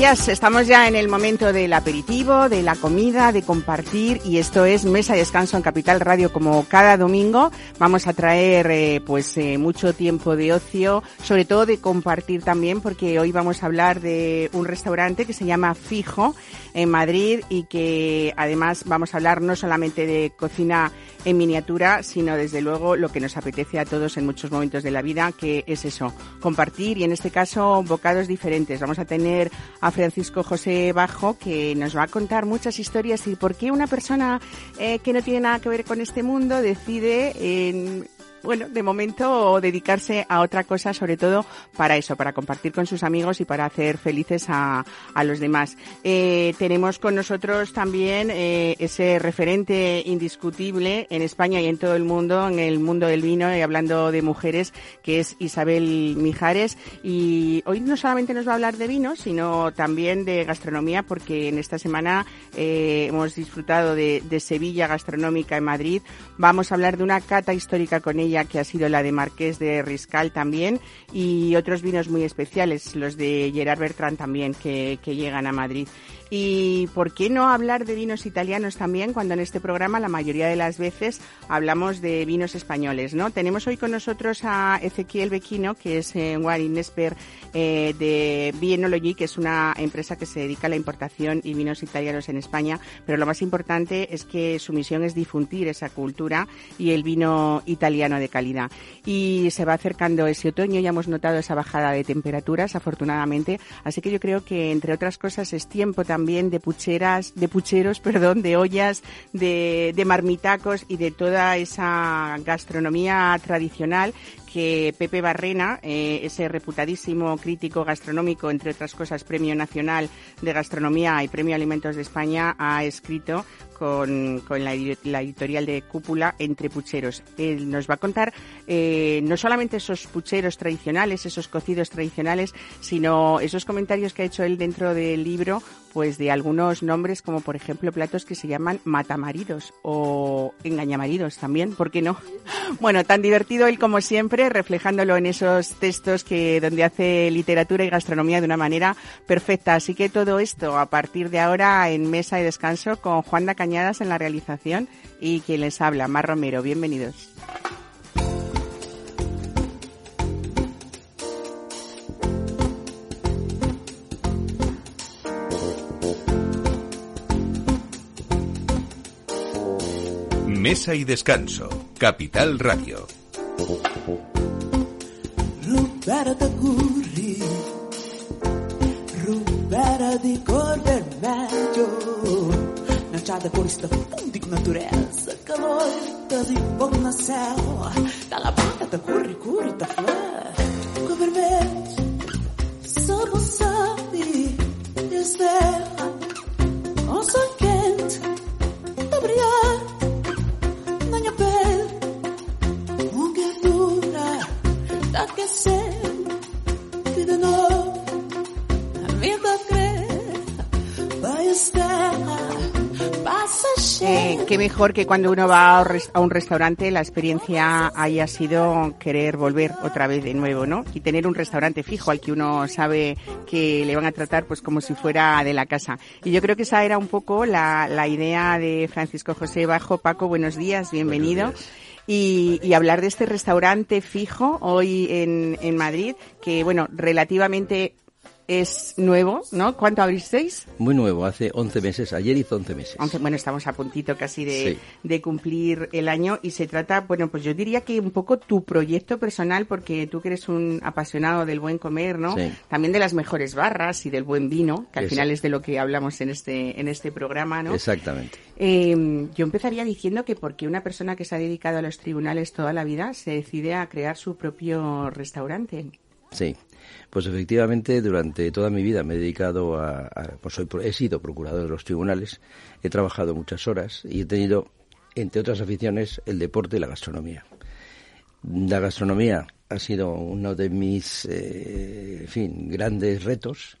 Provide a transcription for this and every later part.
Estamos ya en el momento del aperitivo, de la comida, de compartir y esto es Mesa y Descanso en Capital Radio como cada domingo. Vamos a traer eh, pues eh, mucho tiempo de ocio, sobre todo de compartir también porque hoy vamos a hablar de un restaurante que se llama Fijo en Madrid y que además vamos a hablar no solamente de cocina en miniatura, sino desde luego lo que nos apetece a todos en muchos momentos de la vida, que es eso, compartir y en este caso bocados diferentes. Vamos a tener a Francisco José Bajo que nos va a contar muchas historias y por qué una persona eh, que no tiene nada que ver con este mundo decide en bueno, de momento dedicarse a otra cosa, sobre todo para eso, para compartir con sus amigos y para hacer felices a, a los demás. Eh, tenemos con nosotros también eh, ese referente indiscutible en España y en todo el mundo, en el mundo del vino y hablando de mujeres, que es Isabel Mijares. Y hoy no solamente nos va a hablar de vino, sino también de gastronomía, porque en esta semana eh, hemos disfrutado de Sevilla Gastronómica en Madrid. Vamos a hablar de una cata histórica con ella que ha sido la de Marqués de Riscal también, y otros vinos muy especiales, los de Gerard Bertrand también, que, que llegan a Madrid. Y por qué no hablar de vinos italianos también cuando en este programa la mayoría de las veces hablamos de vinos españoles, ¿no? Tenemos hoy con nosotros a Ezequiel Bequino, que es eh, wine expert eh, de Vienology, que es una empresa que se dedica a la importación y vinos italianos en España, pero lo más importante es que su misión es difundir esa cultura y el vino italiano de calidad. Y se va acercando ese otoño, ya hemos notado esa bajada de temperaturas, afortunadamente, así que yo creo que entre otras cosas es tiempo también también de pucheras, de pucheros, perdón, de ollas, de, de marmitacos y de toda esa gastronomía tradicional que Pepe Barrena, eh, ese reputadísimo crítico gastronómico, entre otras cosas, Premio Nacional de Gastronomía y Premio Alimentos de España, ha escrito con, la, editorial de Cúpula entre pucheros. Él nos va a contar eh, no solamente esos pucheros tradicionales, esos cocidos tradicionales, sino esos comentarios que ha hecho él dentro del libro, pues de algunos nombres como por ejemplo platos que se llaman matamaridos o engañamaridos también, ¿por qué no? Bueno, tan divertido él como siempre, reflejándolo en esos textos que donde hace literatura y gastronomía de una manera perfecta. Así que todo esto a partir de ahora en mesa y descanso con Juan da Cañadas en la realización y quien les habla, Mar Romero. Bienvenidos. Mesa y Descanso, Capital Radio. Rubera da curri, rubera di cor vermelho, Nachada por esta fundo com natureza, calor da de fogo na céu, da lavanda da curri, curri da flor, com vermelho, só você sabe, esterra, com sangue quente, mejor que cuando uno va a un restaurante la experiencia haya sido querer volver otra vez de nuevo, ¿no? Y tener un restaurante fijo al que uno sabe que le van a tratar pues como si fuera de la casa. Y yo creo que esa era un poco la, la idea de Francisco José Bajo. Paco, buenos días, bienvenido. Buenos días. Y, y, hablar de este restaurante fijo hoy en, en Madrid, que bueno, relativamente es nuevo, ¿no? ¿Cuánto abristeis? Muy nuevo, hace 11 meses, ayer hizo 11 meses. 11, bueno, estamos a puntito casi de, Sí. de cumplir el año y se trata, bueno, pues yo diría que un poco tu proyecto personal, porque tú que eres un apasionado del buen comer, ¿no? Sí. También de las mejores barras y del buen vino, que al final es de lo que hablamos en este, en este programa, ¿no? Exactamente. Eh, yo empezaría diciendo que porque una persona que se ha dedicado a los tribunales toda la vida se decide a crear su propio restaurante. Sí. Pues efectivamente, durante toda mi vida me he dedicado a, pues soy, he sido procurador de los tribunales, he trabajado muchas horas y he tenido, entre otras aficiones, el deporte y la gastronomía. La gastronomía ha sido uno de mis, eh, fin, grandes retos.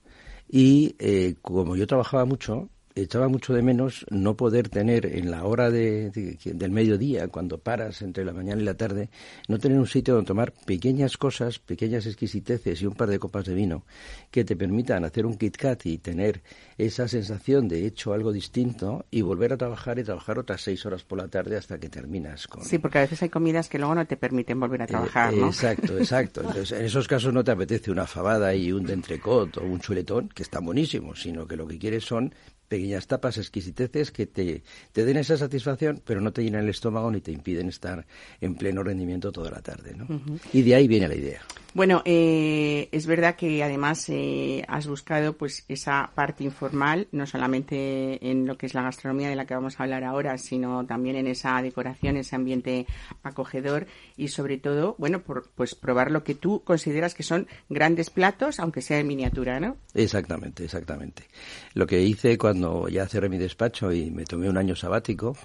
Y eh, como yo trabajaba mucho, echaba mucho de menos no poder tener en la hora de, del mediodía, cuando paras entre la mañana y la tarde, no tener un sitio donde tomar pequeñas cosas, pequeñas exquisiteces y un par de copas de vino que te permitan hacer un Kit Kat y tener esa sensación de hecho algo distinto y volver a trabajar y trabajar otras seis horas por la tarde hasta que terminas con... Sí, porque a veces hay comidas que luego no te permiten volver a eh, trabajar, ¿no? Exacto, exacto. Entonces, en esos casos no te apetece una fabada y un dentrecot o un chuletón, que están buenísimos, sino que lo que quieres son pequeñas tapas, exquisiteces que te, te, den esa satisfacción, pero no te llenan el estómago ni te impiden estar en pleno rendimiento toda la tarde. ¿no? Y de ahí viene la idea. Bueno, eh, es verdad que además eh, has buscado pues esa parte informal, no solamente en lo que es la gastronomía de la que vamos a hablar ahora, sino también en esa decoración, ese ambiente acogedor y sobre todo, bueno, por, pues probar lo que tú consideras que son grandes platos, aunque sea en miniatura, ¿no? Exactamente, exactamente. Lo que hice cuando ya cerré mi despacho y me tomé un año sabático,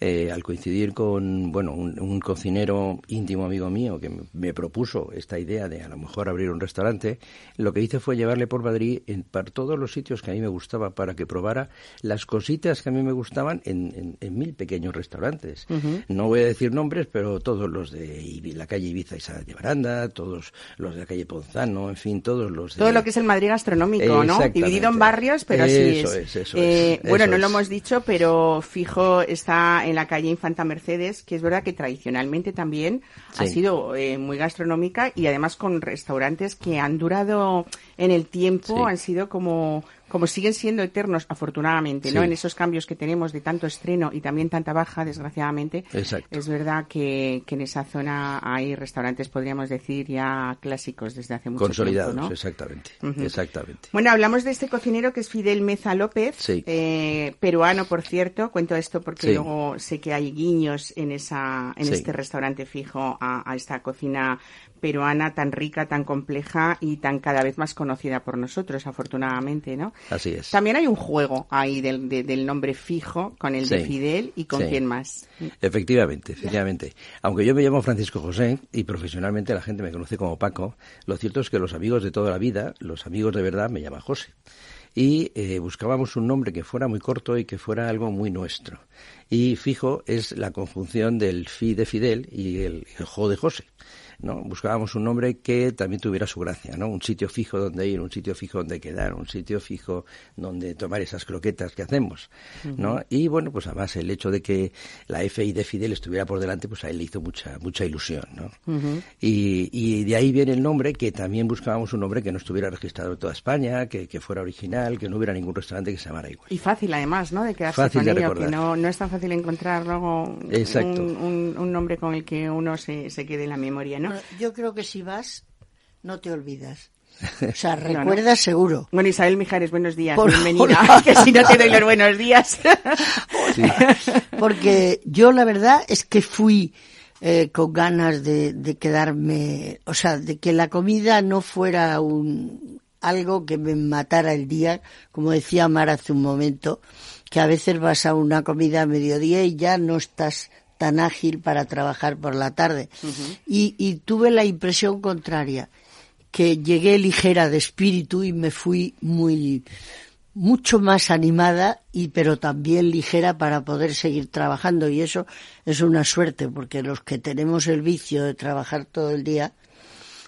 eh, al coincidir con, bueno, un, un, cocinero íntimo amigo mío que me propuso esta idea de a lo mejor abrir un restaurante, lo que hice fue llevarle por Madrid en, para todos los sitios que a mí me gustaba para que probara las cositas que a mí me gustaban en, en, mil pequeños restaurantes. No voy a decir nombres, pero todos los de la calle Ibiza y de Baranda, todos los de la calle Ponzano, en fin, todos los de... Todo lo que es el Madrid gastronómico, ¿no? Dividido en barrios, pero así es. Eso eh, es bueno, no lo hemos dicho, pero fijo está en la calle Infanta Mercedes, que es verdad que tradicionalmente también ha sido eh, muy gastronómica y además con restaurantes que han durado en el tiempo, han sido como como siguen siendo eternos, afortunadamente, ¿no? En esos cambios que tenemos de tanto estreno y también tanta baja, desgraciadamente. Es verdad que, que, en esa zona hay restaurantes, podríamos decir, ya clásicos desde hace mucho Consolidados, tiempo. Consolidados, exactamente. Exactamente. Bueno, hablamos de este cocinero que es Fidel Meza López, eh, peruano, por cierto. Cuento esto porque luego sé que hay guiños en, esa, en este restaurante fijo a, a esta cocina peruana tan rica, tan compleja y tan cada vez más conocida por nosotros, afortunadamente, ¿no? Así es. También hay un juego ahí del, del nombre fijo con el de Fidel y con quién más. Efectivamente, efectivamente. Aunque yo me llamo Francisco José y profesionalmente la gente me conoce como Paco, lo cierto es que los amigos de toda la vida, los amigos de verdad, me llaman José y eh, buscábamos un nombre que fuera muy corto y que fuera algo muy nuestro. Y fijo es la conjunción del fi de Fidel y el, el jo de José. ¿No? Buscábamos un nombre que también tuviera su gracia, ¿no? Un sitio fijo donde ir, un sitio fijo donde quedar, un sitio fijo donde tomar esas croquetas que hacemos, ¿no? Y bueno, pues además el hecho de que la FI de Fidel estuviera por delante, pues a él le hizo mucha mucha ilusión, ¿no? y, y, de ahí viene el nombre, que también buscábamos un nombre que no estuviera registrado en toda España, que, que fuera original, que no hubiera ningún restaurante que se llamara igual. Y fácil además, ¿no? De quedarse fácil con de ello, que no, no es tan fácil encontrar luego un, un, un, nombre con el que uno se, se quede en la memoria, ¿no? Yo creo que si vas, no te olvidas. O sea, recuerdas seguro. Bueno, Isabel Mijares, buenos días. Bienvenida. que si no te doy los buenos días. Porque yo la verdad es que fui eh, con ganas de, de, quedarme, o sea, de que la comida no fuera un algo que me matara el día, como decía Mar hace un momento, que a veces vas a una comida a mediodía y ya no estás tan ágil para trabajar por la tarde. y, y tuve la impresión contraria, que llegué ligera de espíritu y me fui muy, mucho más animada y pero también ligera para poder seguir trabajando y eso es una suerte porque los que tenemos el vicio de trabajar todo el día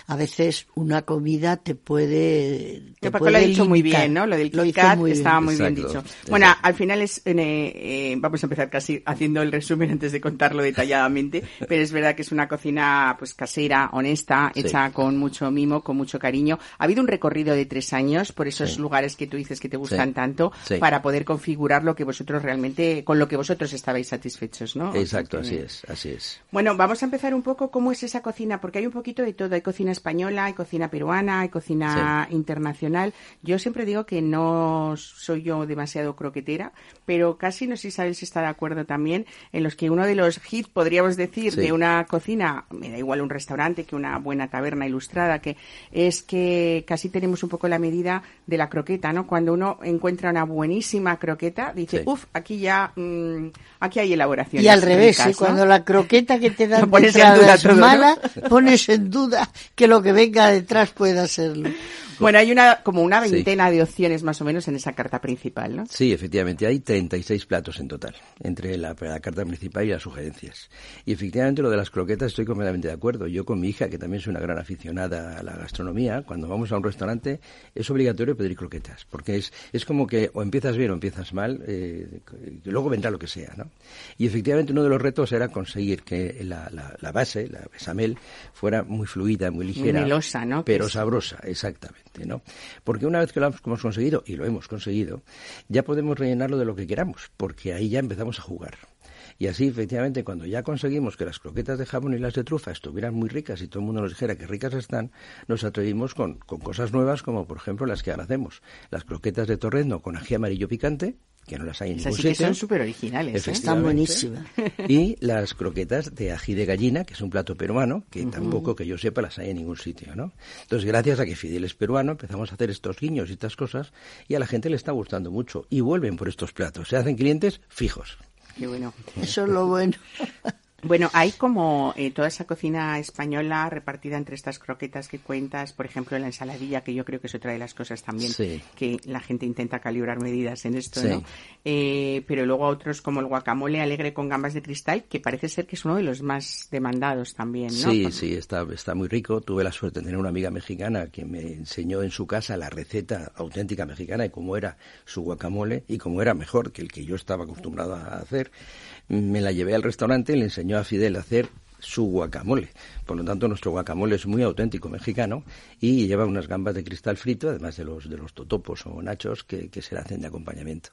a veces una comida te puede. Te Paco lo ha dicho muy bien, ¿no? Lo del KitKat estaba muy bien dicho. Bueno, al final es. Eh, eh, vamos a empezar casi haciendo el resumen antes de contarlo detalladamente, pero es verdad que es una cocina pues casera, honesta, hecha con mucho mimo, con mucho cariño. Ha habido un recorrido de tres años por esos lugares que tú dices que te gustan tanto para poder configurar lo que vosotros realmente, con lo que vosotros estabais satisfechos, ¿no? Exacto, así es, así es. Bueno, vamos a empezar un poco cómo es esa cocina, porque hay un poquito de todo. Hay cocinas española, hay cocina peruana, hay cocina internacional. Yo siempre digo que no soy yo demasiado croquetera, pero casi no sé si Isabel si está de acuerdo también en los que uno de los hits, podríamos decir, de una cocina, me da igual un restaurante que una buena taberna ilustrada, que es que casi tenemos un poco la medida de la croqueta, ¿no? Cuando uno encuentra una buenísima croqueta, dice, uff, aquí ya, mm, aquí hay elaboración. Y al revés, cuando la croqueta que te dan de es mala, pones en duda que lo que venga detrás pueda serlo. Bueno, hay una como una veintena de opciones más o menos en esa carta principal, ¿no? Sí, efectivamente, hay 36 platos en total, entre la, carta principal y las sugerencias. Y efectivamente lo de las croquetas estoy completamente de acuerdo. Yo con mi hija, que también es una gran aficionada a la gastronomía, cuando vamos a un restaurante es obligatorio pedir croquetas, porque es, es como que o empiezas bien o empiezas mal, eh, luego vendrá lo que sea, ¿no? Y efectivamente uno de los retos era conseguir que la, la, base, la besamel, fuera muy fluida, muy ligera. Muy melosa, ¿no? Pero sabrosa, exactamente. ¿No? Porque una vez que lo hemos conseguido, y lo hemos conseguido, ya podemos rellenarlo de lo que queramos, porque ahí ya empezamos a jugar. Y así, efectivamente, cuando ya conseguimos que las croquetas de jamón y las de trufa estuvieran muy ricas y todo el mundo nos dijera que ricas están, nos atrevimos con, con cosas nuevas como, por ejemplo, las que ahora hacemos. Las croquetas de torrendo con ají amarillo picante, que no las hay en ningún sitio. que son súper originales. ¿eh? Están buenísimas. Y las croquetas de ají de gallina, que es un plato peruano, que tampoco que yo sepa las hay en ningún sitio, ¿no? Entonces, gracias a que Fidel es peruano, empezamos a hacer estos guiños y estas cosas, y a la gente le está gustando mucho. Y vuelven por estos platos. Se hacen clientes fijos. Qué bueno. Eso es lo bueno. Bueno, hay como eh, toda esa cocina española repartida entre estas croquetas que cuentas, por ejemplo, la ensaladilla, que yo creo que es otra de las cosas también que la gente intenta calibrar medidas en esto, ¿no? Eh, pero luego otros como el guacamole alegre con gambas de cristal, que parece ser que es uno de los más demandados también, ¿no? Sí, sí, está, está muy rico. Tuve la suerte de tener una amiga mexicana que me enseñó en su casa la receta auténtica mexicana y cómo era su guacamole y cómo era mejor que el que yo estaba acostumbrado a hacer me la llevé al restaurante y le enseñó a Fidel a hacer su guacamole. Por lo tanto, nuestro guacamole es muy auténtico mexicano y lleva unas gambas de cristal frito, además de los, de los totopos o nachos que, se le hacen de acompañamiento.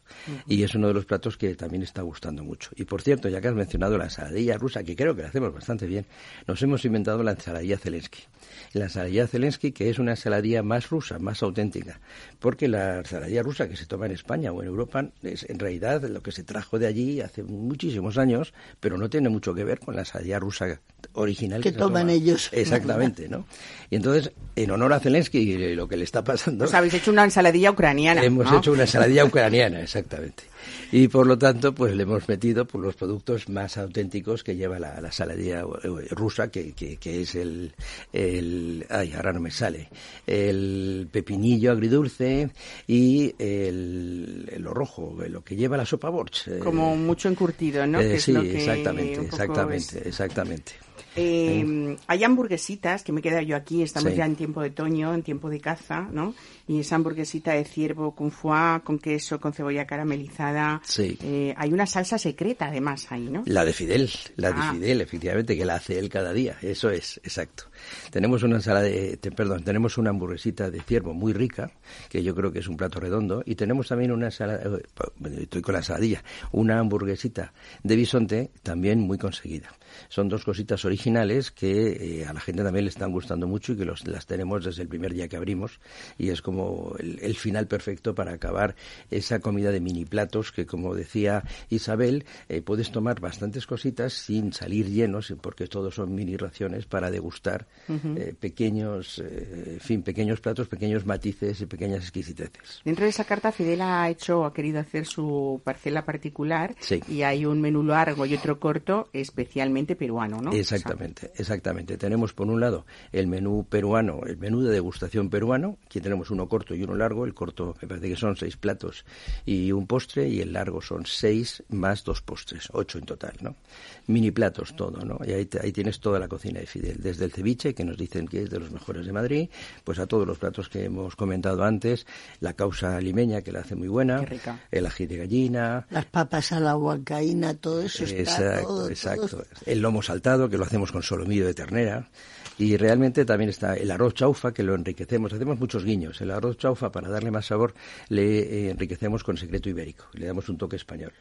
Y es uno de los platos que también está gustando mucho. Y por cierto, ya que has mencionado la ensaladilla rusa, que creo que la hacemos bastante bien, nos hemos inventado la ensaladilla Zelensky. La ensaladilla Zelensky, que es una ensaladilla más rusa, más auténtica, porque la ensaladilla rusa que se toma en España o en Europa es en realidad lo que se trajo de allí hace muchísimos años, pero no tiene mucho que ver con la ensaladilla rusa original que, toman ellos. Exactamente, ¿no? Y entonces, en honor a Zelensky y lo que le está pasando... Pues habéis hecho una ensaladilla ucraniana, Hemos hecho una ensaladilla ucraniana, exactamente. Y por lo tanto, pues le hemos metido por los productos más auténticos que lleva la, la ensaladilla eh, rusa, que, que, que, es el, el... Ay, ahora no me sale. El pepinillo agridulce y el, lo rojo, lo que lleva la sopa borch. Eh. Como mucho encurtido, ¿no? Eh, sí, exactamente, exactamente, exactamente. Eh, hay hamburguesitas, que me queda yo aquí, estamos ya en tiempo de otoño, en tiempo de caza, ¿no? Y esa hamburguesita de ciervo con foie, con queso, con cebolla caramelizada. Sí. Eh, hay una salsa secreta además ahí, ¿no? La de Fidel, la de ah. Fidel, efectivamente, que la hace él cada día. Eso es, exacto. Tenemos una ensalada de, perdón, tenemos una hamburguesita de ciervo muy rica, que yo creo que es un plato redondo, y tenemos también una ensalada, eh, estoy con la ensaladilla, una hamburguesita de bisonte también muy conseguida. Son dos cositas originales que eh, a la gente también le están gustando mucho y que los, las tenemos desde el primer día que abrimos y es como el, final perfecto para acabar esa comida de mini platos que como decía Isabel eh, puedes tomar bastantes cositas sin salir llenos porque todos son mini raciones para degustar eh, pequeños en fin pequeños platos pequeños matices y pequeñas exquisiteces dentro de esa carta Fidel ha hecho ha querido hacer su parcela particular y hay un menú largo y otro corto especialmente peruano, ¿no? Exactamente, exactamente. Tenemos por un lado el menú peruano, el menú de degustación peruano, aquí tenemos uno corto y uno largo, el corto me parece que son seis platos y un postre y el largo son seis más dos postres, ocho en total, ¿no? Mini platos todo, ¿no? Y ahí, ahí tienes toda la cocina de Fidel, desde el ceviche, que nos dicen que es de los mejores de Madrid, pues a todos los platos que hemos comentado antes, la causa limeña, que la hace muy buena, el ají de gallina, las papas a la huancaína, todo eso está exacto, exacto el lomo saltado, que lo hacemos con solomillo de ternera, y realmente también está el arroz chaufa, que lo enriquecemos. Hacemos muchos guiños. El arroz chaufa, para darle más sabor, le eh, enriquecemos con secreto ibérico. Le damos un toque español.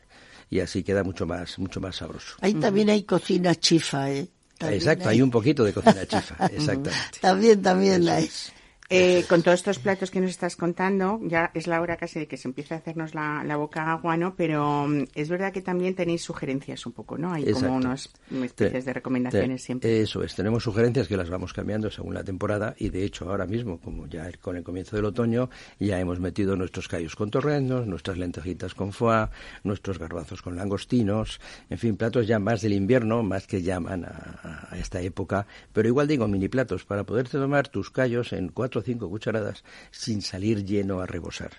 Y así queda mucho más, mucho más sabroso. Ahí también hay cocina chifa, ¿eh? también Exacto, hay. hay un poquito de cocina chifa, exactamente. También, también Eso hay. es. Eh, con todos estos platos que nos estás contando, ya es la hora casi de que se empiece a hacernos la, la boca agua, ¿no? Pero mm, es verdad que también tenéis sugerencias un poco, ¿no? Hay Exacto. como unas especies de recomendaciones te- siempre. Eso es, tenemos sugerencias que las vamos cambiando según la temporada y de hecho ahora mismo, como ya con el comienzo del otoño, ya hemos metido nuestros callos con torrendos, nuestras lentejitas con foie, nuestros garbanzos con langostinos, en fin, platos ya más del invierno, más que llaman a, a esta época, pero igual digo mini platos para poderte tomar tus callos en cuatro o cinco cucharadas sin salir lleno a rebosar.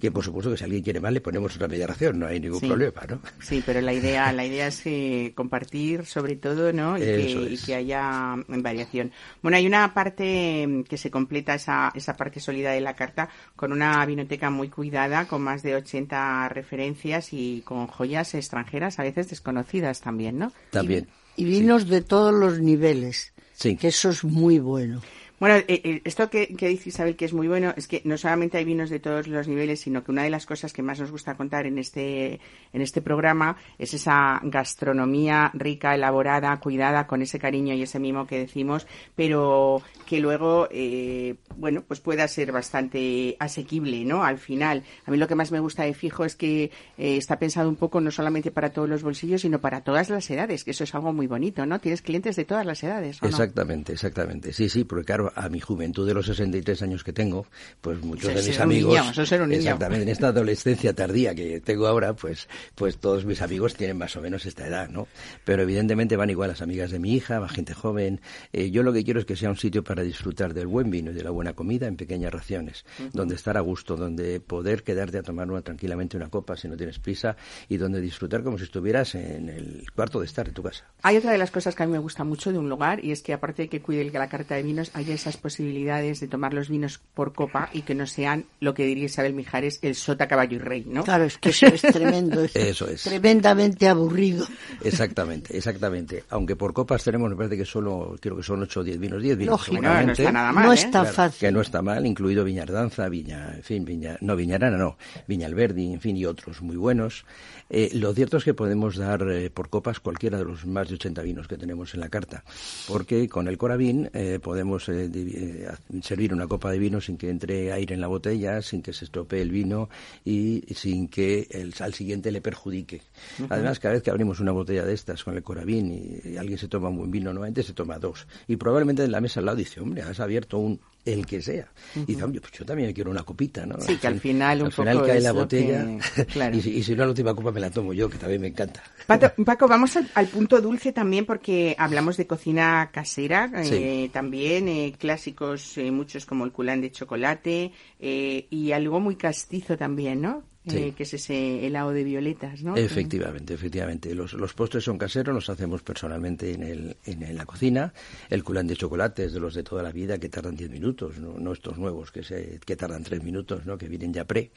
Que por supuesto que si alguien quiere más le ponemos otra media ración, no hay ningún Sí. problema, ¿no? Sí, pero la idea, la idea es eh, compartir sobre todo, ¿no? Y que, y haya variación. Bueno, hay una parte que se completa esa, esa parte sólida de la carta con una vinoteca muy cuidada, con más de 80 referencias y con joyas extranjeras, a veces desconocidas también, ¿no? También. Y vinos de todos los niveles. Sí. Que eso es muy bueno. Bueno, eh, eh, esto que, dice Isabel que es muy bueno es que no solamente hay vinos de todos los niveles, sino que una de las cosas que más nos gusta contar en este en este programa es esa gastronomía rica, elaborada, cuidada, con ese cariño y ese mimo que decimos, pero que luego, eh, bueno, pues pueda ser bastante asequible, ¿no? Al final, a mí lo que más me gusta de Fijo es que eh, está pensado un poco no solamente para todos los bolsillos, sino para todas las edades, que eso es algo muy bonito, ¿no? Tienes clientes de todas las edades, ¿o? Exactamente, exactamente. Sí, sí, porque claro, a mi juventud de los 63 años que tengo, pues muchos Eso de mis amigos, niño, eso un niño. exactamente, en esta adolescencia tardía que tengo ahora, pues, pues todos mis amigos tienen más o menos esta edad, ¿no? Pero evidentemente van igual las amigas de mi hija, va gente joven. Eh, yo lo que quiero es que sea un sitio para disfrutar del buen vino y de la buena comida en pequeñas raciones, donde estar a gusto, donde poder quedarte a tomar una, tranquilamente una copa si no tienes prisa y donde disfrutar como si estuvieras en el cuarto de estar de tu casa. Hay otra de las cosas que a mí me gusta mucho de un lugar y es que aparte de que cuide la carta de vinos, hay esas posibilidades de tomar los vinos por copa y que no sean lo que diría Isabel Mijares, el sota, caballo y rey, ¿no? Claro, es que eso es tremendo. es Eso es. Tremendamente aburrido. Exactamente, exactamente. Aunque por copas tenemos, me parece que solo, creo que son 8 o 10 vinos, 10 vinos Lógico. No está nada mal, no ¿eh? está Claro, fácil. Que no está mal, incluido Viñardanza, Viña, en fin, Viña, no, Viñarana no, Viña Alberdi, en fin, y otros muy buenos. Eh, lo cierto es que podemos dar eh, por copas cualquiera de los más de 80 vinos que tenemos en la carta, porque con el Coravin eh, podemos di- eh, servir una copa de vino sin que entre aire en la botella, sin que se estropee el vino y sin que el, al siguiente le perjudique. Además, cada vez que abrimos una botella de estas con el Coravin y, y alguien se toma un buen vino, normalmente se toma dos. Y probablemente en la mesa al lado dice, hombre, has abierto un el que sea. Y dice, pues yo también quiero una copita, ¿no? Sí, que al final un al final poco cae la botella que- claro. y, si, y si no la última copa me la tomo yo, que también me encanta. Pato- Paco, vamos al, al punto dulce también porque hablamos de cocina casera, eh, también eh, clásicos eh, muchos como el culán de chocolate eh, y algo muy castizo también, ¿no? Sí. Eh, que es ese helado de violetas, ¿no? Efectivamente, efectivamente. Los, los postres son caseros, los hacemos personalmente en, el, en, en la cocina. El culán de chocolate es de los de toda la vida que tardan 10 minutos, no, no estos nuevos que, se, que tardan 3 minutos, ¿no? que vienen ya pre.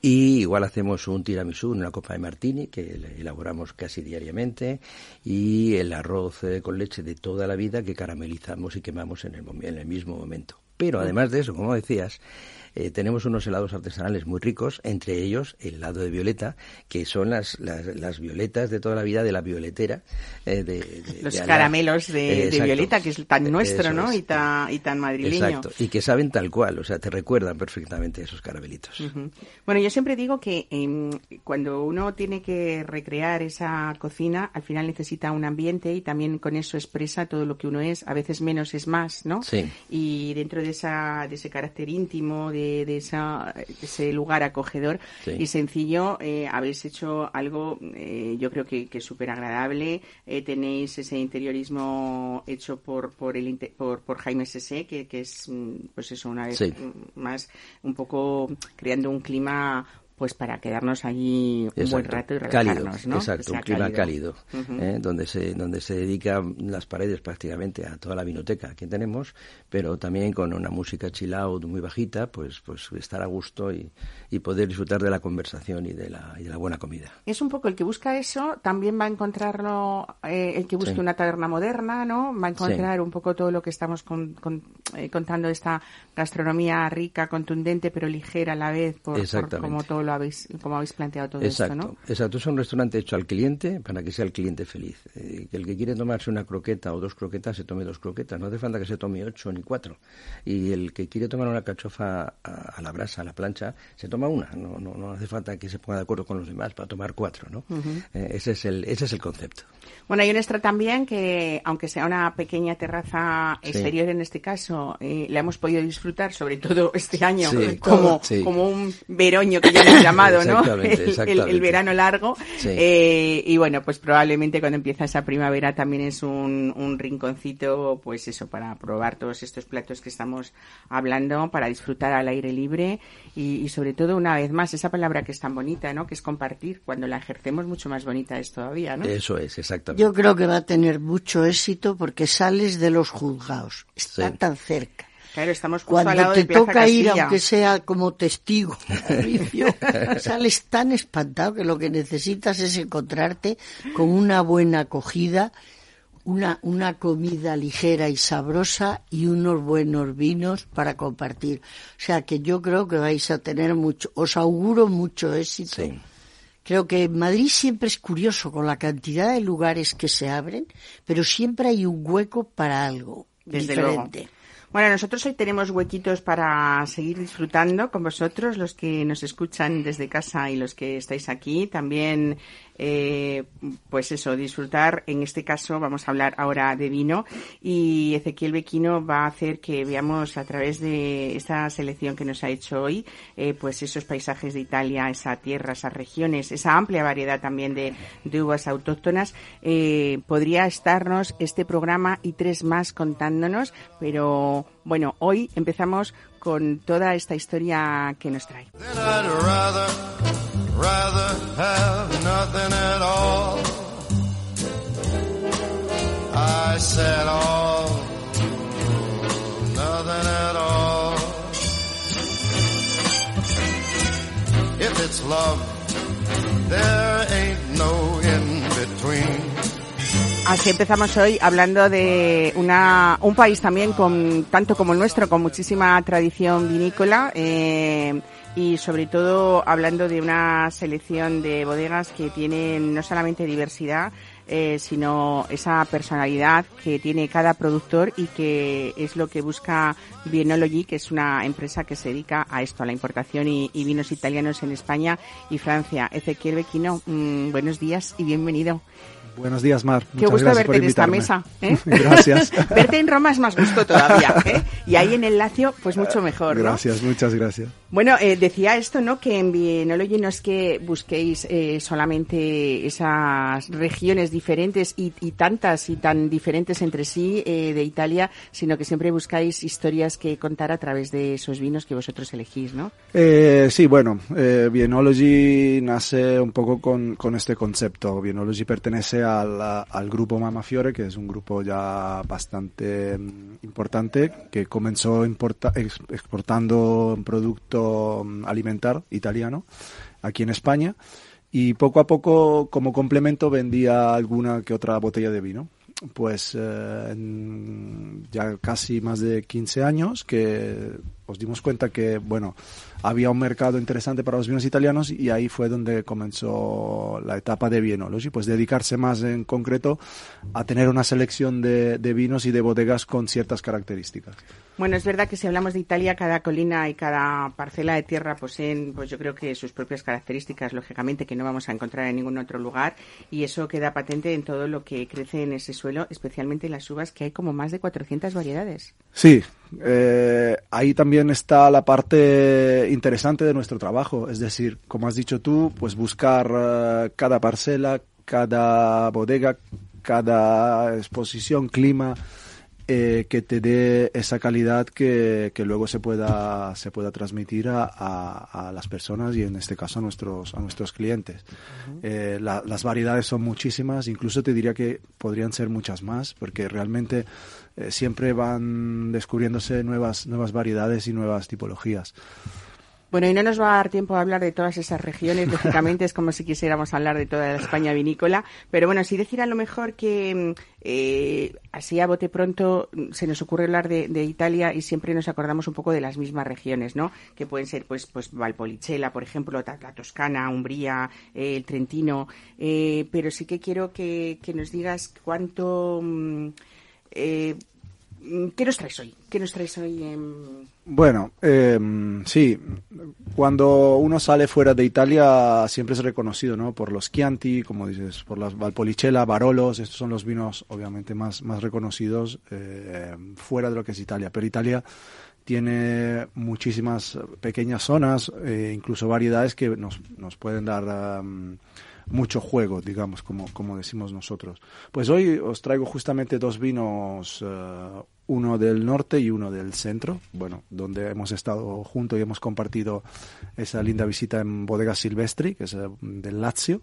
Y igual hacemos un tiramisú una copa de martini que elaboramos casi diariamente y el arroz eh, con leche de toda la vida que caramelizamos y quemamos en el, en el mismo momento. Pero además de eso, como decías, eh, tenemos unos helados artesanales muy ricos, entre ellos el helado de violeta, que son las, las, las violetas de toda la vida de la violetera. eh, de, de- Los de caramelos de, violeta, que es tan nuestro, Eso ¿no? es. Y tan, y tan madrileño. Exacto, y que saben tal cual, o sea, te recuerdan perfectamente esos caramelitos. Bueno, yo siempre digo que em, cuando uno tiene que recrear esa cocina, al final necesita un ambiente y también con eso expresa todo lo que uno es. A veces menos es más, ¿no? Sí. Y dentro de, esa, de ese carácter íntimo, de, de esa, ese lugar acogedor Sí. y sencillo, eh, habéis hecho algo, eh, yo creo que, que súper agradable. Eh, tenéis ese interiorismo hecho por, por, el, por, por Jaime Sese, que, que es, mm, pues eso, una vez Sí. más un poco creando un clima pues para quedarnos allí un buen rato y cálido, relajarnos, ¿no? exacto, sea un clima cálido. ¿eh? donde se donde se dedican las paredes prácticamente a toda la vinoteca que tenemos, pero también con una música chill out muy bajita, pues pues estar a gusto y, y poder disfrutar de la conversación y de la y de la buena comida. Es un poco el que busca eso, también va a encontrarlo eh, el que busque Sí. una taberna moderna, ¿no? Va a encontrar un poco todo lo que estamos con- con- eh, contando de esta gastronomía rica, contundente, pero ligera a la vez, por, como todo lo lo habéis, cómo habéis planteado todo exacto, esto, ¿no? Exacto, es un restaurante hecho al cliente para que sea el cliente feliz. Eh, que el que quiere tomarse una croqueta o dos croquetas se tome dos croquetas, no hace falta que se tome ocho ni cuatro. Y el que quiere tomar una cachofa a, la brasa, a la plancha, se toma una. No, no, no, hace falta que se ponga de acuerdo con los demás para tomar cuatro, ¿no? Eh, ese es el ese es el concepto. Bueno, hay un extra también que, aunque sea una pequeña terraza exterior en este caso, eh, la hemos podido disfrutar, sobre todo este año, como, como un veroño que ya llamado, ¿no? El, verano largo. Eh, y bueno, pues probablemente cuando empieza esa primavera también es un, un rinconcito, pues eso, para probar todos estos platos que estamos hablando, para disfrutar al aire libre y, y sobre todo, una vez más, esa palabra que es tan bonita, ¿no? Que es compartir. Cuando la ejercemos, mucho más bonita es todavía, ¿no? Eso es, exactamente. Yo creo que va a tener mucho éxito porque sales de los juzgados. Está tan cerca. Claro, estamos justo Cuando te toca ir, aunque sea como testigo, sales tan espantado que lo que necesitas es encontrarte con una buena acogida, una, una comida ligera y sabrosa y unos buenos vinos para compartir. O sea que yo creo que vais a tener mucho, os auguro mucho éxito. Creo que Madrid siempre es curioso con la cantidad de lugares que se abren, pero siempre hay un hueco para algo diferente. Bueno, nosotros hoy tenemos huequitos para seguir disfrutando con vosotros, los que nos escuchan desde casa y los que estáis aquí. También eh, pues eso, disfrutar. En este caso vamos a hablar ahora de vino y Ezequiel Bequino va a hacer que veamos a través de esta selección que nos ha hecho hoy, eh, pues esos paisajes de Italia, esa tierra, esas regiones, esa amplia variedad también de, uvas autóctonas. Eh, podría estarnos este programa y tres más contándonos, pero bueno, hoy empezamos con toda esta historia que nos trae. Así empezamos hoy hablando de una, un país también con tanto como el nuestro, con muchísima tradición vinícola. Eh, y sobre todo hablando de una selección de bodegas que tienen no solamente diversidad, eh, sino esa personalidad que tiene cada productor y que es lo que busca Bienology, que es una empresa que se dedica a esto, a la importación y, vinos italianos en España y Francia. Ezequiel Bequino, mm, buenos días y bienvenido. Buenos días, Mar. Qué gusto verte en esta mesa. ¿eh? Gracias. verte en Roma es más gusto todavía. ¿eh? Y ahí en el Lacio, pues mucho mejor. ¿no? Gracias, muchas gracias. Bueno, eh, decía esto, ¿no? Que en Bienology no es que busquéis eh, solamente esas regiones diferentes y, y, tantas y tan diferentes entre sí eh, de Italia, sino que siempre buscáis historias que contar a través de esos vinos que vosotros elegís, ¿no? Eh, sí, bueno, eh, Bienology nace un poco con, con este concepto. Bienology pertenece al, grupo Mama Fiore, que es un grupo ya bastante mm, importante, que comenzó exportando un producto mm, alimentar italiano aquí en España y poco a poco como complemento vendía alguna que otra botella de vino. Pues eh, ya casi más de 15 años que os dimos cuenta que, bueno, había un mercado interesante para los vinos italianos y ahí fue donde comenzó la etapa de Bienology, pues dedicarse más en concreto a tener una selección de, vinos y de bodegas con ciertas características. Bueno, es verdad que si hablamos de Italia, cada colina y cada parcela de tierra poseen, pues yo creo que sus propias características, lógicamente, que no vamos a encontrar en ningún otro lugar, y eso queda patente en todo lo que crece en ese suelo, especialmente en las uvas, que hay como más de 400 variedades. Sí, eh, ahí también está la parte interesante de nuestro trabajo, es decir, como has dicho tú, pues buscar eh, cada parcela, cada bodega, cada exposición, clima, eh, que te dé esa calidad que, que, luego se pueda, se pueda transmitir a, a, las personas y en este caso a nuestros, a nuestros clientes. eh, las variedades son muchísimas, incluso te diría que podrían ser muchas más, porque realmente eh, siempre van descubriéndose nuevas, nuevas variedades y nuevas tipologías. Bueno, y no nos va a dar tiempo a hablar de todas esas regiones, lógicamente es como si quisiéramos hablar de toda la España vinícola, pero bueno, sí decir a lo mejor que mm, eh, así a bote pronto mm, se nos ocurre hablar de, de, Italia y siempre nos acordamos un poco de las mismas regiones, ¿no? Que pueden ser, pues, pues Valpolicella, por ejemplo, la Toscana, Umbría, eh, el Trentino, eh, pero sí que quiero que, que nos digas cuánto... Mm, eh, ¿Qué nos traes hoy? ¿Qué nos traes hoy? En... Bueno, eh, sí, cuando uno sale fuera de Italia siempre es reconocido, ¿no? Por los Chianti, como dices, por las Valpolicella, Barolos, estos son los vinos obviamente más, más reconocidos eh, fuera de lo que es Italia. Pero Italia tiene muchísimas pequeñas zonas, eh, incluso variedades que nos, nos pueden dar... mucho juego, digamos, como, como decimos nosotros. Pues hoy os traigo justamente dos vinos, uh, uno del norte y uno del centro, bueno, donde hemos estado juntos y hemos compartido esa linda visita en Bodega Silvestri, que es uh, del Lazio,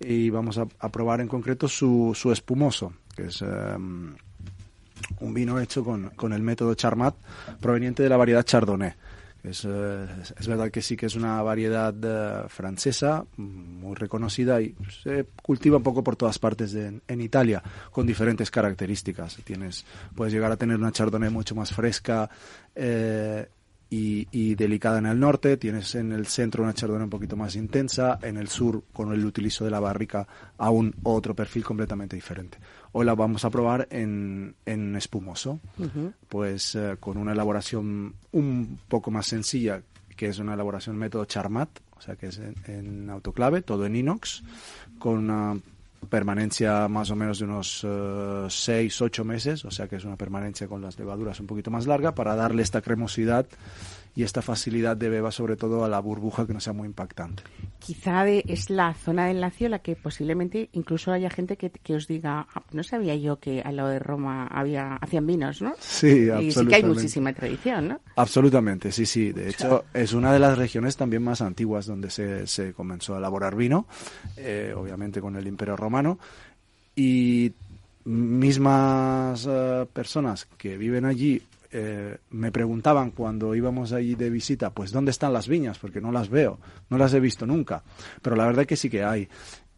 y vamos a, probar en concreto su, su espumoso, que es um, un vino hecho con, con el método Charmat, proveniente de la variedad Chardonnay. Es, es, verdad que sí que es una variedad uh, francesa muy reconocida y se cultiva un poco por todas partes de, en Italia con diferentes características. Tienes, puedes llegar a tener una chardonnay mucho más fresca eh, y, y, delicada en el norte, tienes en el centro una chardonnay un poquito más intensa, en el sur con el utilizo de la barrica aún otro perfil completamente diferente. Hoy la vamos a probar en, en espumoso, uh -huh. pues uh, con una elaboración un poco más sencilla, que es una elaboración método Charmat, o sea que es en, en autoclave, todo en inox, con una permanencia más o menos de unos 6, uh, 8 meses, o sea que es una permanencia con las levaduras un poquito más larga para darle esta cremosidad y esta facilidad de beba sobre todo a la burbuja que no sea muy impactante. Quizá de, es la zona del Lacio la que posiblemente incluso haya gente que, que os diga, ah, no sabía yo que al lado de Roma había hacían vinos, ¿no? Sí, absolutamente. Y sí que hay muchísima tradición, ¿no? Absolutamente, sí, sí. De hecho, es una de las regiones también más antiguas donde se, se comenzó a elaborar vino, eh, obviamente con el Imperio Romano, y mismas uh, personas que viven allí eh, me preguntaban cuando íbamos allí de visita, pues ¿dónde están las viñas? Porque no las veo, no las he visto nunca, pero la verdad que sí que hay.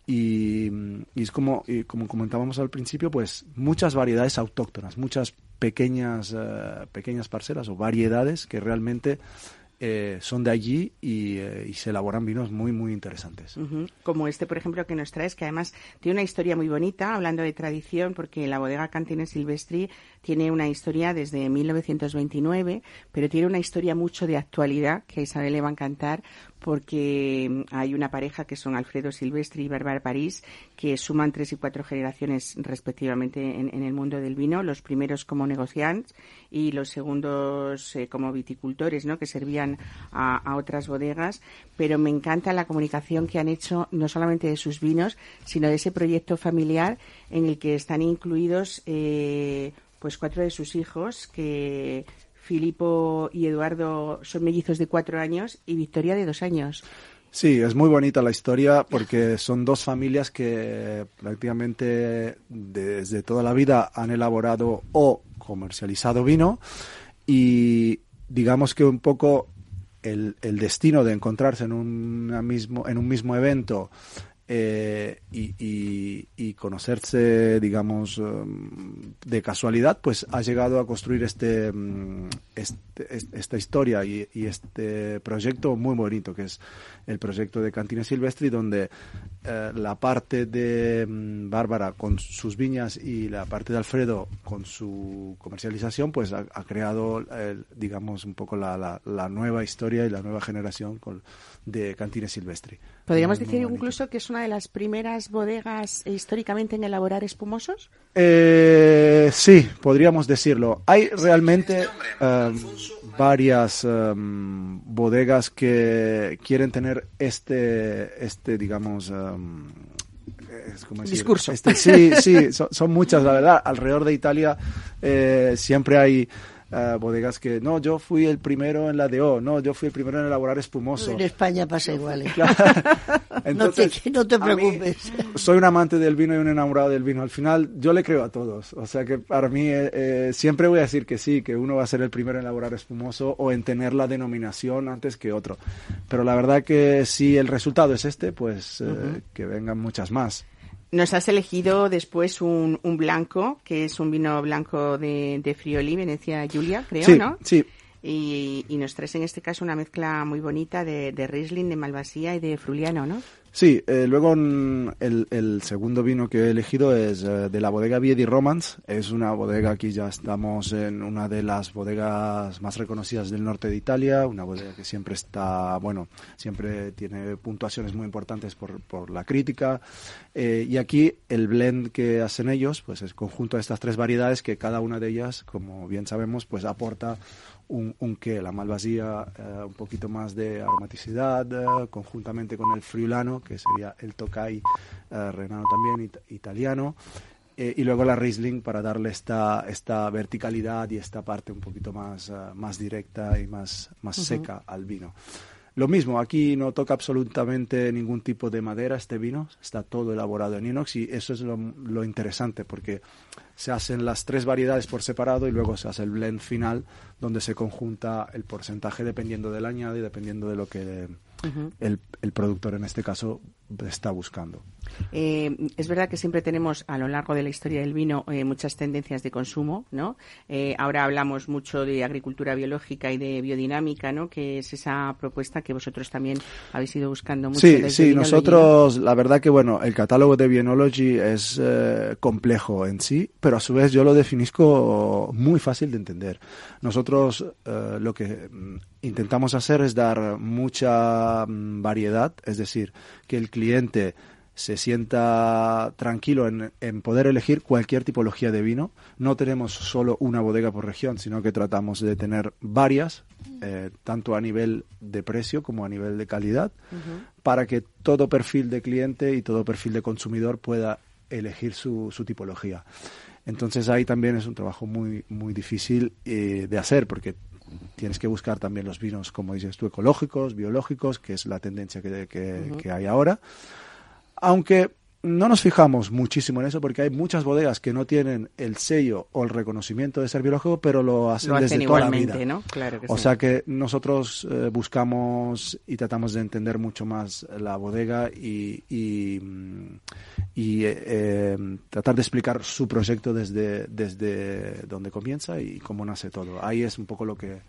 Y, es como, y como comentábamos al principio, pues muchas variedades autóctonas, muchas pequeñas, uh, pequeñas parcelas o variedades que realmente eh, son de allí y, eh, y, se elaboran vinos muy, muy interesantes. Uh -huh. Como este, por ejemplo, que nos traes, que además tiene una historia muy bonita, hablando de tradición, porque la bodega Cantine Silvestri tiene una historia desde 1929, pero tiene una historia mucho de actualidad, que a Isabel le va a encantar, porque hay una pareja que son Alfredo Silvestri y Bárbara París, que suman tres y cuatro generaciones respectivamente en, en el mundo del vino, los primeros como negociantes y los segundos eh, como viticultores, ¿no? que servían a, a, otras bodegas, pero me encanta la comunicación que han hecho no solamente de sus vinos, sino de ese proyecto familiar en el que están incluidos eh, pues cuatro de sus hijos que Filipo y Eduardo son mellizos de cuatro años y Victoria de dos años. Sí, es muy bonita la historia porque son dos familias que prácticamente desde toda la vida han elaborado o comercializado vino y digamos que un poco el, destino de encontrarse en, una mismo, en un mismo evento eh, y, y, conocerse, digamos, um, de casualidad, pues ha llegado a construir este, um, este esta historia y, este proyecto muy bonito, que es el proyecto de Cantina Silvestri, donde eh, la parte de um, Bárbara con sus viñas y la parte de Alfredo con su comercialización, pues ha, ha creado, el, digamos, un poco la, la, la, nueva historia y la nueva generación con, de Cantina Silvestri. ¿Podríamos muy, decir muy incluso que es una de las primeras bodegas históricamente en elaborar espumosos? Eh, sí, podríamos decirlo. Hay realmente um, varias um, bodegas que quieren tener este, este digamos, um, es como decir, discurso. Este, sí, sí, son, son, muchas, la verdad. Alrededor de Italia eh, siempre hay eh, bodegas que, no, yo fui el primero en la DO, no, yo fui el primero en elaborar espumoso. En España pasa igual. ¿eh? Entonces, no te, no te a mí, preocupes. soy un amante del vino y un enamorado del vino. Al final, yo le creo a todos. O sea que para mí, eh, eh, siempre voy a decir que sí, que uno va a ser el primero en elaborar espumoso o en tener la denominación antes que otro. Pero la verdad que si el resultado es este, pues eh, que vengan muchas más. Nos has elegido después un, un blanco, que es un vino blanco de, de Frioli, Venecia Giulia, creo, sí, ¿no? sí. Y, y nos traes en este caso una mezcla muy bonita de, de Riesling, de Malvasía y de Fruliano, ¿no? Sí, eh, luego el, el segundo vino que he elegido es eh, de la bodega Viedi Romance. Es una bodega, aquí ya estamos en una de las bodegas más reconocidas del norte de Italia, una bodega que siempre está, bueno, siempre tiene puntuaciones muy importantes por, por la crítica. Eh, y aquí el blend que hacen ellos, pues es conjunto de estas tres variedades que cada una de ellas, como bien sabemos, pues aporta un, un qué, la malvasía, eh, un poquito más de aromaticidad, eh, conjuntamente con el friulano, que sería el Tokai eh, renano también, it- italiano, eh, y luego la Riesling para darle esta, esta verticalidad y esta parte un poquito más, eh, más directa y más, más seca al vino. Lo mismo, aquí no toca absolutamente ningún tipo de madera este vino, está todo elaborado en inox y eso es lo, lo interesante porque se hacen las tres variedades por separado y luego se hace el blend final donde se conjunta el porcentaje dependiendo del añade y dependiendo de lo que el, el productor en este caso está buscando. Eh, es verdad que siempre tenemos a lo largo de la historia del vino eh, muchas tendencias de consumo, ¿no? Eh, ahora hablamos mucho de agricultura biológica y de biodinámica, ¿no? Que es esa propuesta que vosotros también habéis ido buscando mucho. Sí, desde sí, nosotros, la verdad que bueno, el catálogo de Bienology es complejo en sí, pero a su vez yo lo definizco muy fácil de entender. Nosotros lo que mm, intentamos hacer es dar mucha mm, variedad, es decir, que el cliente se sienta tranquilo en, en poder elegir cualquier tipología de vino. No tenemos solo una bodega por región, sino que tratamos de tener varias, eh, tanto a nivel de precio como a nivel de calidad, para que todo perfil de cliente y todo perfil de consumidor pueda elegir su, su tipología. Entonces ahí también es un trabajo muy, muy difícil eh, de hacer porque tienes que buscar también los vinos, como dices tú, ecológicos, biológicos, que es la tendencia que, que- que hay ahora. Aunque no nos fijamos muchísimo en eso porque hay muchas bodegas que no tienen el sello o el reconocimiento de ser biológico, pero lo hacen, Lo hacen desde toda la vida. ¿no? Claro que o sí. sea que nosotros eh, buscamos y tratamos de entender mucho más la bodega y, y, mm, y, eh, eh, tratar de explicar su proyecto desde, desde donde comienza y cómo nace todo. Ahí es un poco lo que,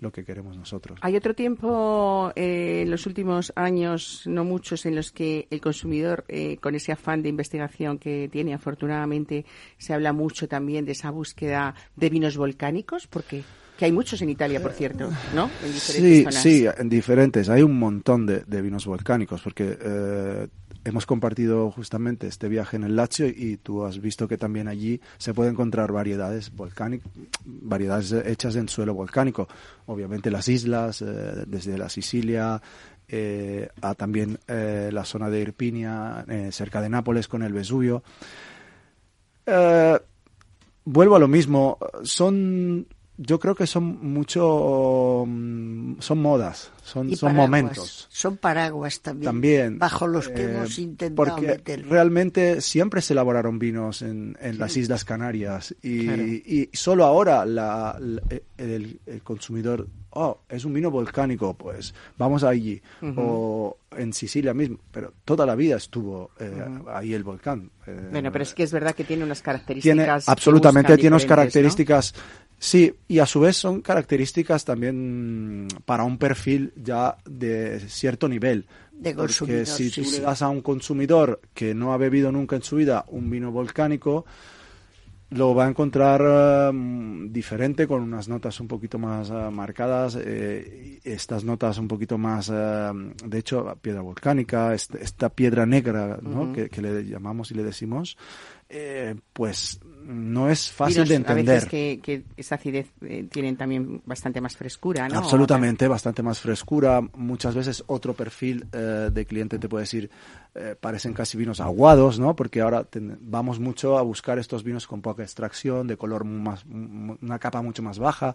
lo que queremos nosotros. Hay otro tiempo eh, en los últimos años, no muchos, en los que el consumidor, eh, con ese afán de investigación que tiene, afortunadamente, se habla mucho también de esa búsqueda de vinos volcánicos, porque que hay muchos en Italia, por cierto, ¿no? En diferentes Sí, zonas. sí, en diferentes. Hay un montón de, de vinos volcánicos porque eh, hemos compartido justamente este viaje en el Lazio y tú has visto que también allí se puede encontrar variedades volcánicas, variedades hechas en suelo volcánico. Obviamente las islas, eh, desde la Sicilia eh, a también eh, la zona de Irpinia, cerca de Nápoles con el Vesubio. Vuelvo a lo mismo. Son, yo creo que son mucho, mm, son modas, son, momentos. Son paraguas también. También. Bajo los que eh, hemos intentado Porque meter. realmente siempre se elaboraron vinos en, en las Islas Canarias y, Claro. y solo ahora la, la- el, el consumidor, oh, es un vino volcánico, pues vamos allí. O en Sicilia mismo, pero toda la vida estuvo eh, ahí el volcán. eh, Bueno, pero es que es verdad que tiene unas tiene características. que absolutamente tiene unas ¿no? Sí y a su vez son características también mm, para un perfil ya de cierto nivel De porque si sí, tú sí. le das a un consumidor que no ha bebido nunca en su vida un vino volcánico lo va a encontrar mm, diferente con unas notas un poquito más eh, marcadas eh, estas notas un poquito más eh, de hecho piedra volcánica est- esta piedra negra ¿no? que, que le llamamos y le decimos eh, pues no es fácil Vinos de A entender veces que, que esa acidez eh, tienen también bastante más frescura, ¿no? Absolutamente, bastante más frescura. Muchas veces otro perfil eh, de cliente te puede decir, eh, parecen casi vinos aguados, ¿no? Porque ahora vamos mucho a buscar estos vinos con poca extracción, de color más, una capa mucho más baja.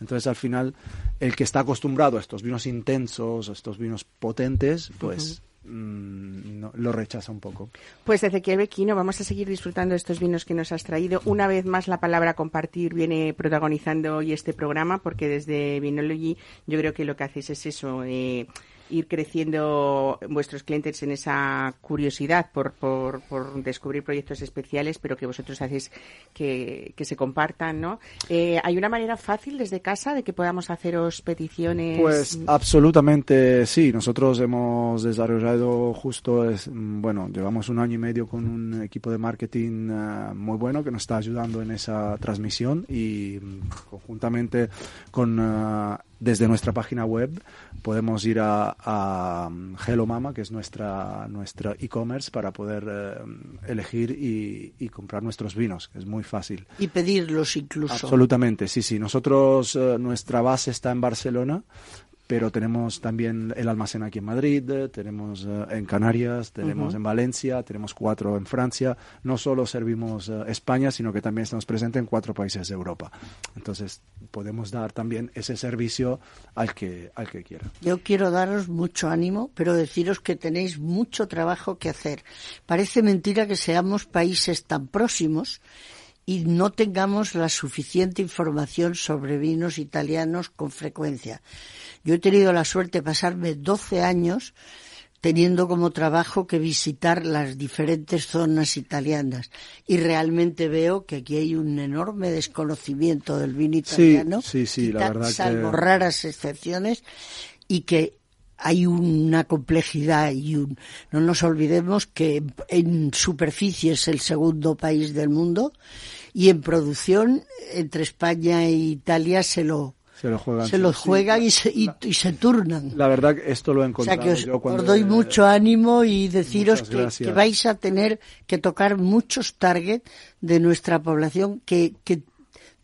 Entonces, al final, el que está acostumbrado a estos vinos intensos, a estos vinos potentes, pues mm, lo rechaza un poco. Pues Ezequiel Bequino, vamos a seguir disfrutando de estos vinos que nos has traído. Una vez más la palabra compartir viene protagonizando hoy este programa porque desde Vinology yo creo que lo que haces es eso, eh, ir creciendo vuestros clientes en esa curiosidad por, por, por descubrir proyectos especiales, pero que vosotros hacéis que, que se compartan, ¿no? Eh, ¿Hay una manera fácil desde casa de que podamos haceros peticiones? Pues absolutamente sí. Nosotros hemos desarrollado justo, es, bueno, llevamos un año y medio con un equipo de marketing uh, muy bueno que nos está ayudando en esa transmisión y conjuntamente con uh, desde nuestra página web podemos ir a, a Hello Mama, que es nuestra nuestra e-commerce, para poder eh, elegir y, y, comprar nuestros vinos, que es muy fácil. Y pedirlos incluso. Absolutamente, sí, sí. Nosotros, eh, nuestra base está en Barcelona, pero tenemos también el almacén aquí en Madrid, tenemos eh, en Canarias, tenemos en Valencia, tenemos cuatro en Francia. No solo servimos uh, España, sino que también estamos presentes en cuatro países de Europa. Entonces, podemos dar también ese servicio al que, al que quiera. Yo quiero daros mucho ánimo, pero deciros que tenéis mucho trabajo que hacer. Parece mentira que seamos países tan próximos y no tengamos la suficiente información sobre vinos italianos con frecuencia. Yo he tenido la suerte de pasarme 12 años teniendo como trabajo que visitar las diferentes zonas italianas y realmente veo que aquí hay un enorme desconocimiento del vino italiano, sí, sí, la verdad salvo raras excepciones y que hay una complejidad y un, no nos olvidemos que en superficie es el segundo país del mundo y en producción entre España e Italia se lo se lo juegan, se lo juegan y, se, y, y, se turnan. La verdad esto lo he encontrado o sea que os, yo cuando os doy mucho ánimo y deciros que, que, vais a tener que tocar muchos targets de nuestra población que, que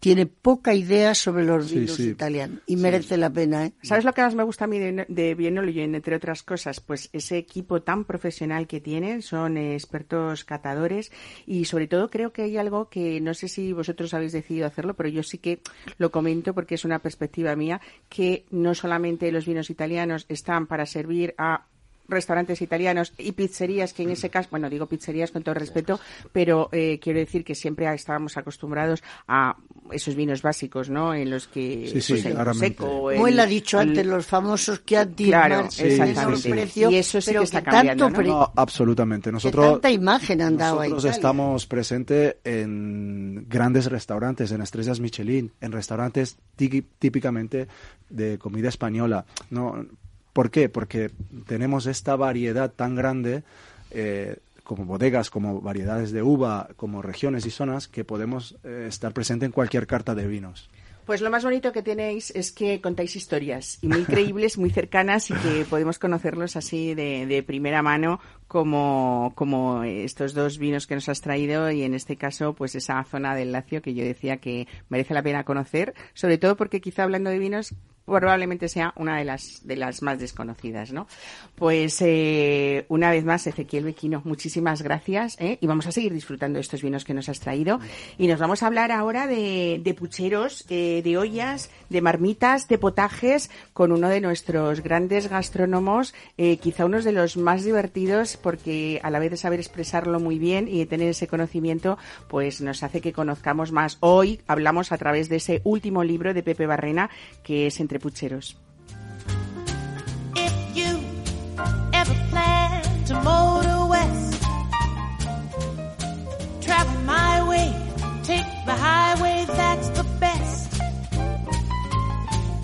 tiene poca idea sobre los vinos sí, sí. italianos y merece la pena. ¿eh? ¿Sabes lo que más me gusta a mí de, de entre otras cosas? Pues ese equipo tan profesional que tienen, son expertos catadores y sobre todo creo que hay algo que no sé si vosotros habéis decidido hacerlo, pero yo sí que lo comento porque es una perspectiva mía, que no solamente los vinos italianos están para servir a restaurantes italianos y pizzerías que en ese caso, bueno, digo pizzerías con todo respeto, pero eh, quiero decir que siempre estábamos acostumbrados a esos vinos básicos, ¿no? En los que sí, sí, pues, el seco, Como él ha dicho el, antes, los famosos que han claro, sí, exactamente. precio, y eso sí pero que está que cambiando, tanto ¿no? No, absolutamente. Nosotros, tanta imagen han dado nosotros estamos presentes en grandes restaurantes, en estrellas Michelin, en restaurantes tí- típicamente de comida española. No, ¿Por qué? Porque tenemos esta variedad tan grande, eh, como bodegas, como variedades de uva, como regiones y zonas, que podemos eh, estar presente en cualquier carta de vinos. Pues lo más bonito que tenéis es que contáis historias y muy creíbles, muy cercanas y que podemos conocerlos así de, de primera mano como, como estos dos vinos que nos has traído y en este caso pues esa zona del Lacio que yo decía que merece la pena conocer, sobre todo porque quizá hablando de vinos probablemente sea una de las de las más desconocidas, ¿no? Pues eh, una vez más Ezequiel Bequino, muchísimas gracias ¿eh? y vamos a seguir disfrutando de estos vinos que nos has traído y nos vamos a hablar ahora de, pucheros, eh, de ollas, de marmitas, de potajes con uno de nuestros grandes gastrónomos, quizá uno de los más divertidos porque a la vez de saber expresarlo muy bien y de tener ese conocimiento, pues nos hace que conozcamos más. Hoy hablamos a través de ese último libro de Pepe Barrena que es Entre Pucheros.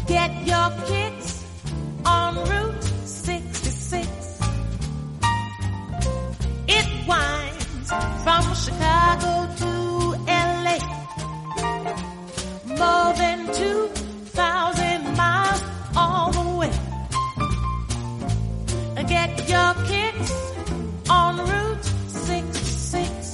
Get your on Route Chicago to LA. More than 2,000 miles all the way. Get your kicks on Route 66.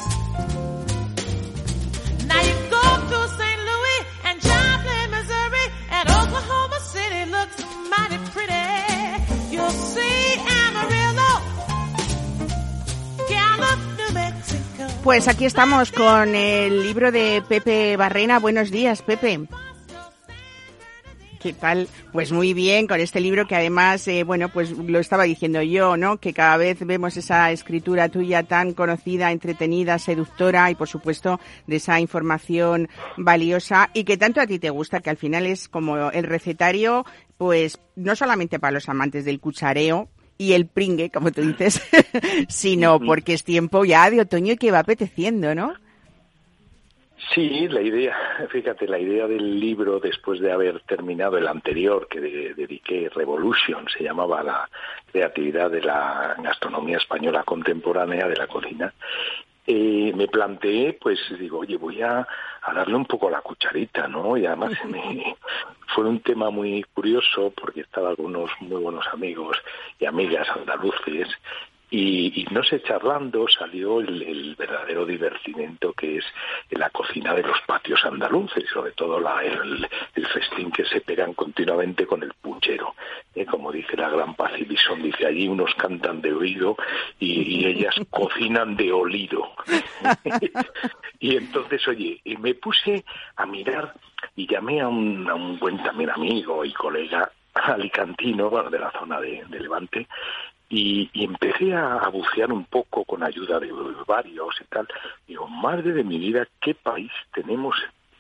Now you go through St. Louis and Joplin, Missouri, and Oklahoma City looks mighty pretty. You'll see pues aquí estamos con el libro de Pepe Barrena. Buenos días, Pepe. ¿Qué tal? Pues muy bien, con este libro que además, eh, bueno, pues lo estaba diciendo yo, ¿no? Que cada vez vemos esa escritura tuya tan conocida, entretenida, seductora y por supuesto de esa información valiosa y que tanto a ti te gusta, que al final es como el recetario, pues no solamente para los amantes del cuchareo, y el pringue, como tú dices, sino porque es tiempo ya de otoño y que va apeteciendo, ¿no? Sí, la idea, fíjate, la idea del libro después de haber terminado el anterior que de- dediqué, Revolution, se llamaba la creatividad de la gastronomía española contemporánea de la cocina, eh, me planteé, pues digo, oye, voy a, a darle un poco la cucharita, ¿no? Y además me- fue un tema muy curioso porque estaban algunos muy buenos amigos y amigas andaluces y, y no sé, charlando salió el, el verdadero divertimento que es la cocina de los patios andaluces, sobre todo la, el, el festín que se pegan continuamente con el puchero. Eh, como dice la gran Bisón, dice allí unos cantan de oído y, y ellas cocinan de olido. y entonces, oye, y me puse a mirar y llamé a un, a un buen también amigo y colega alicantino, bueno, de la zona de, de Levante, y, y empecé a, bucear un poco con ayuda de varios y tal. Digo, madre de mi vida, ¿qué país tenemos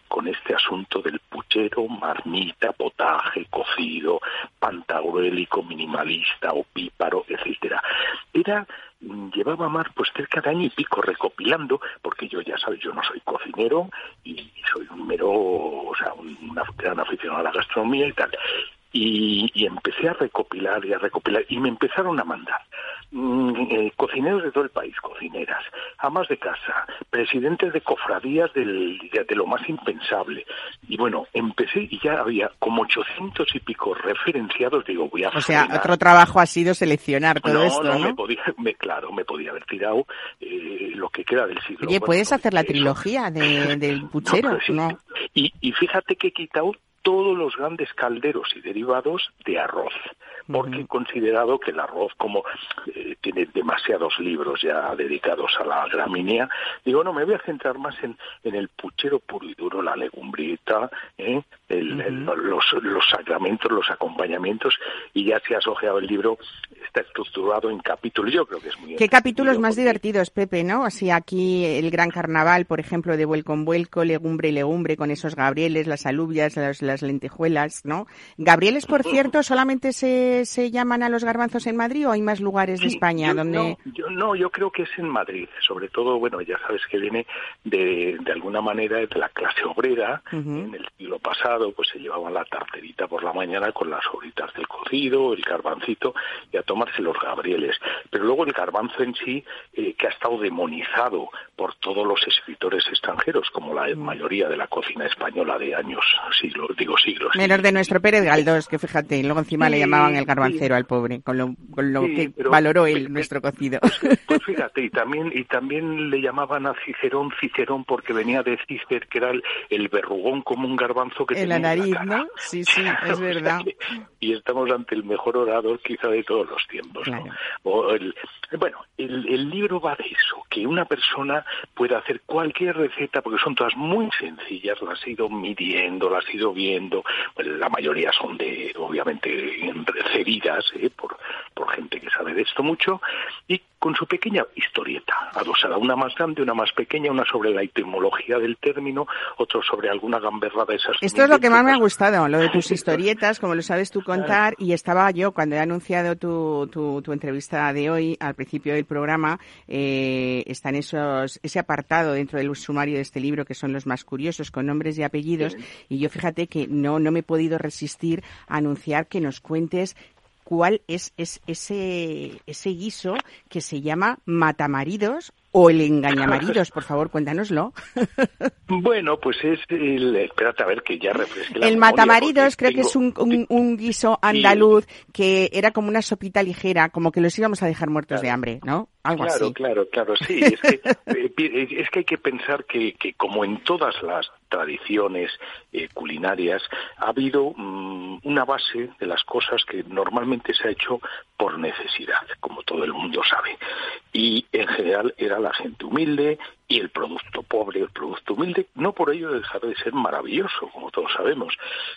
con este asunto del puchero, marmita, potaje, cocido, pantagruélico, minimalista, opíparo, etcétera? Era llevaba Mar pues cerca de año y pico recopilando, porque yo ya sabes, yo no soy cocinero y soy un mero, o sea, un gran aficionado a la gastronomía y tal. Y, y empecé a recopilar y a recopilar y me empezaron a mandar mm, eh, cocineros de todo el país, cocineras, amas de casa, presidentes de cofradías del, de, de lo más impensable. Y bueno, empecé y ya había como 800 y pico referenciados. Digo, voy a O sea, frenar. otro trabajo ha sido seleccionar todo no, esto, no, ¿no? me podía, me, claro, me podía haber tirado eh, lo que queda del siglo. Oye, Bueno, ¿puedes hacer la eso. trilogía de, del puchero? sí. No. Y, y fíjate que he quitado todos los grandes calderos y derivados de arroz, porque he considerado que el arroz, como eh, tiene demasiados libros ya dedicados a la gramínea, digo, no, me voy a centrar más en, en el puchero puro y duro, la legumbrita, ¿eh? El- el- los, los sacramentos, los acompañamientos, y ya si has ojeado el libro, está estructurado en capítulos. Yo creo que es muy ¿Qué capítulos más divertidos, Pepe, no? Así aquí el gran carnaval, por ejemplo, de vuelco en vuelco, legumbre y legumbre, con esos gabrieles, las alubias, las, las lentejuelas, ¿no? Gabrieles, por cierto, ¿solamente se, se llaman a los garbanzos en Madrid o hay más lugares de Sí, España yo, donde...? No yo, no, yo creo que es en Madrid. Sobre todo, bueno, ya sabes que viene de, de alguna manera de la clase obrera. En el siglo pasado, pues se llevaban la tarterita por la mañana con las horitas del cocido, el garbancito, y a tomarse los gabrieles. Pero luego el garbanzo en sí, eh, que ha estado demonizado por todos los escritores extranjeros, como la mayoría de la cocina española de años, siglos, digo siglos. Menos de nuestro Pérez Galdós, que fíjate, luego encima le sí. el garbancero sí. al pobre, con lo, con lo Sí, que pero- valoró él nuestro cocido. Pues fíjate, y también, y también le llamaban a Cicerón Cicerón porque venía de Cicer, que era el, el verrugón como un garbanzo que la nariz. ¿no? Sí, sí, es verdad. y estamos ante el mejor orador quizá de todos los tiempos. ¿no? Claro. O el- bueno, el, el libro va de eso, que una persona pueda hacer cualquier receta, porque son todas muy sencillas, las he ido midiendo, las he ido viendo, pues la mayoría son de, obviamente, recibidas ¿eh? por, por gente que sabe de esto mucho, y con su pequeña historieta. Adosada, una más grande, una más pequeña, una sobre la etimología del término, otro sobre alguna gamberra de esas. Esto es lo que más me ha gustado, lo de tus historietas, como lo sabes tú contar, y estaba yo cuando he anunciado tu, tu, tu entrevista de hoy, al principio del programa, eh, están esos, ese apartado dentro del sumario de este libro que son los más curiosos, con nombres y apellidos, y yo fíjate que no, no me he podido resistir a anunciar que nos cuentes cuál es, es ese, ese guiso que se llama matamaridos o el engañamaridos, por favor, cuéntanoslo. Bueno, pues es el. Espérate a ver que ya refresque la El memoria, matamaridos creo que es un, un, un guiso andaluz que era como una sopita ligera, como que los íbamos a dejar muertos de hambre, ¿no? Algo Claro, así. claro, claro, sí. Es que, eh, pi- es que hay que pensar que, que como en todas las tradiciones eh, culinarias, ha habido mm, una base de las cosas que normalmente se ha hecho por necesidad, como todo el mundo sabe. Y en general era la gente humilde y el producto pobre, el producto humilde, no por ello dejar de ser maravilloso, como todos sabemos,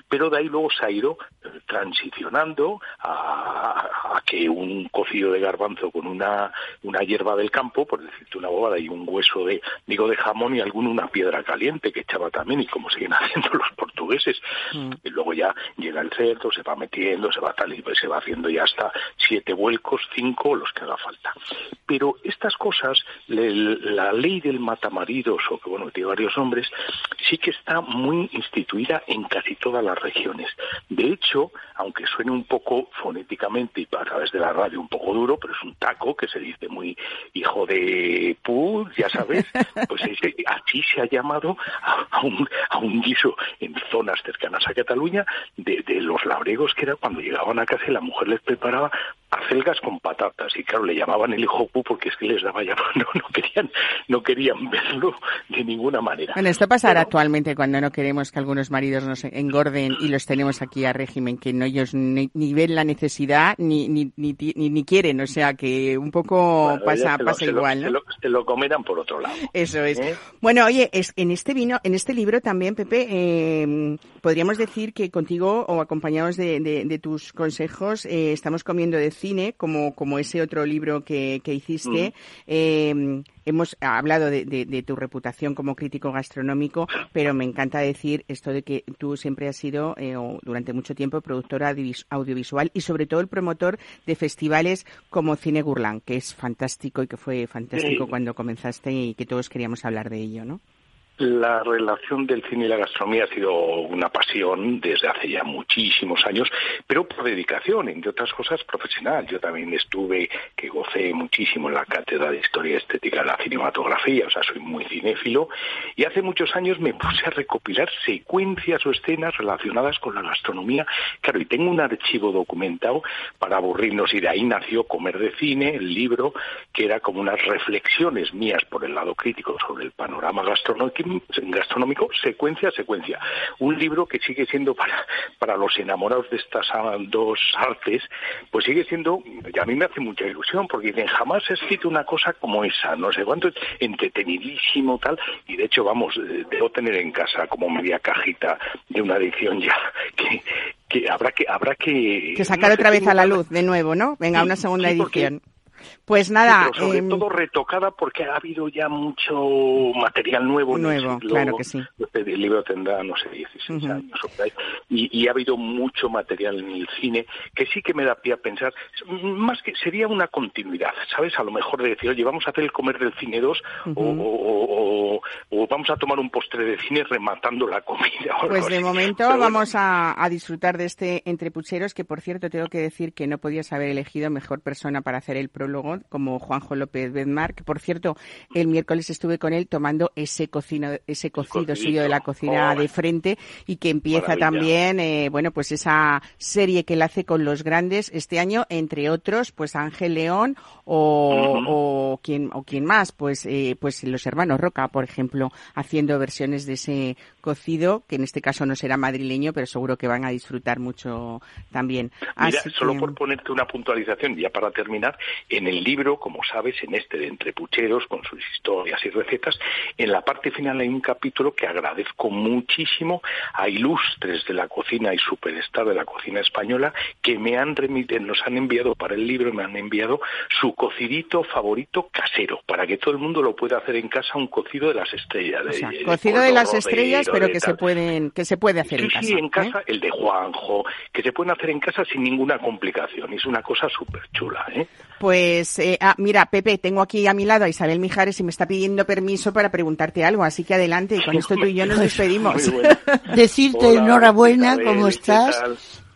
pero de ahí luego se ha ido eh, transicionando a, a que un cocido de garbanzo con una, una hierba del campo, por decirte una bobada, y un hueso de, digo, de jamón y alguno una piedra caliente que echaba también, y como siguen haciendo los portugueses. Y luego ya llega el cerdo, se va metiendo, se va tal y se va haciendo ya hasta siete vuelcos, cinco, los que haga falta. Pero estas cosas, le- la ley del matamaridos, o que bueno, tiene varios nombres, sí que está muy instituida en casi todas las regiones. De hecho, aunque suene un poco fonéticamente y a través de la radio un poco duro, pero es un taco que se dice muy hijo de pu, ya sabes, pues así se ha llamado a, a un, a un guiso en zonas cercanas a Cataluña de, de los labregos que era cuando llegaban a casa y la mujer les preparaba acelgas con patatas y claro le llamaban el hijo pu porque es que les daba ya no, no querían no querían verlo de ninguna manera Bueno, esto pasará Pero- actualmente cuando no queremos que algunos maridos nos engorden y los tenemos aquí a régimen, que no ellos ni, ni ven la necesidad ni, ni, ni, ni, quieren, o sea que un poco Bueno, pasa, lo- pasa se lo- igual, se ¿no? lo, se lo comerán por otro lado Eso es. ¿Eh? Bueno, oye, es, en este vino, en este libro también, Pepe, eh, podríamos decir que contigo o acompañados de, de- de tus consejos eh, estamos comiendo de cine, como, como ese otro libro que, que hiciste. Eh, hemos hablado de, de- de tu reputación como crítico gastronómico, pero me encanta decir esto de que tú siempre has sido, eh, o durante mucho tiempo, productor audiovis- audiovisual y sobre todo el promotor de festivales como Cine Gurlán, que es fantástico y que fue fantástico Sí. cuando comenzaste y que todos queríamos hablar de ello, ¿no? La relación del cine y la gastronomía ha sido una pasión desde hace ya muchísimos años, pero por dedicación, entre otras cosas profesional. Yo también estuve, que gocé muchísimo en la cátedra de Historia Estética de la Cinematografía, o sea, soy muy cinéfilo, y hace muchos años me puse a recopilar secuencias o escenas relacionadas con la gastronomía. Claro, y tengo un archivo documentado para aburrirnos, y de ahí nació Comer de Cine, el libro, que era como unas reflexiones mías por el lado crítico sobre el panorama gastronómico, gastronómico secuencia a secuencia. Un libro que sigue siendo para, para los enamorados de estas dos artes, pues sigue siendo, y a mí me hace mucha ilusión, porque dicen, jamás he escrito una cosa como esa, no sé cuánto, entretenidísimo, tal, y de hecho, vamos, eh, debo tener en casa como media cajita de una edición ya que, que habrá que habrá que Que sacar no sé, otra vez a la luz de nuevo, ¿no? Venga, Sí, una segunda sí, porque- Pues Sí, nada, pero sobre em, todo retocada porque ha habido ya mucho material nuevo. en el Nuevo, siglo- claro que sí. El libro tendrá, no sé, 16 Ujú. años o por ahí. Y, y ha habido mucho material en el cine que sí que me da pie a pensar, más que sería una continuidad, ¿sabes? A lo mejor de decir, oye, vamos a hacer el comer del cine 2 o- o, o- o- o vamos a tomar un postre de cine rematando la comida. o algo Pues de así. momento Pero bueno, vamos a, a disfrutar de este Entre Pucheros, que por cierto tengo que decir que no podías haber elegido mejor persona para hacer el prólogo, como Juanjo López Bedmar, que por cierto el miércoles estuve con él tomando ese cocino, ese cocido suyo de la cocina de frente y que empieza Maravilla. también, eh, bueno, pues esa serie que él hace con los grandes este año, entre otros, pues Ángel León o, Ujú. o quién o quién más, pues eh, pues los hermanos Roca, por ejemplo, haciendo versiones de ese cocido, que en este caso no será madrileño, pero seguro que van a disfrutar mucho también. Mira, Así solo que- por ponerte una puntualización, ya para terminar, en el libro, como sabes, en este de Entre Pucheros, con sus historias y recetas, en la parte final hay un capítulo que agradezco muchísimo a ilustres de la cocina y superstar de la cocina española que me han remitido, nos han enviado para el libro, me han enviado su cocidito favorito casero, para que todo el mundo lo pueda hacer en casa, un cocido de las estrellas. o sea, de- de cocido de pollo las estrellas, pero de que se pueden que se puede hacer Sí, en casa. sí, en ¿eh? casa, el de Juanjo, que se pueden hacer en casa sin ninguna complicación. Es una cosa súper chula, ¿eh? Pues, eh, ah, mira, Pepe, tengo aquí a mi lado a Isabel Mijares y me está pidiendo permiso para preguntarte algo, así que adelante, y con esto tú y yo nos despedimos. Decirte Hola, enhorabuena, Isabel, ¿cómo ¿qué estás?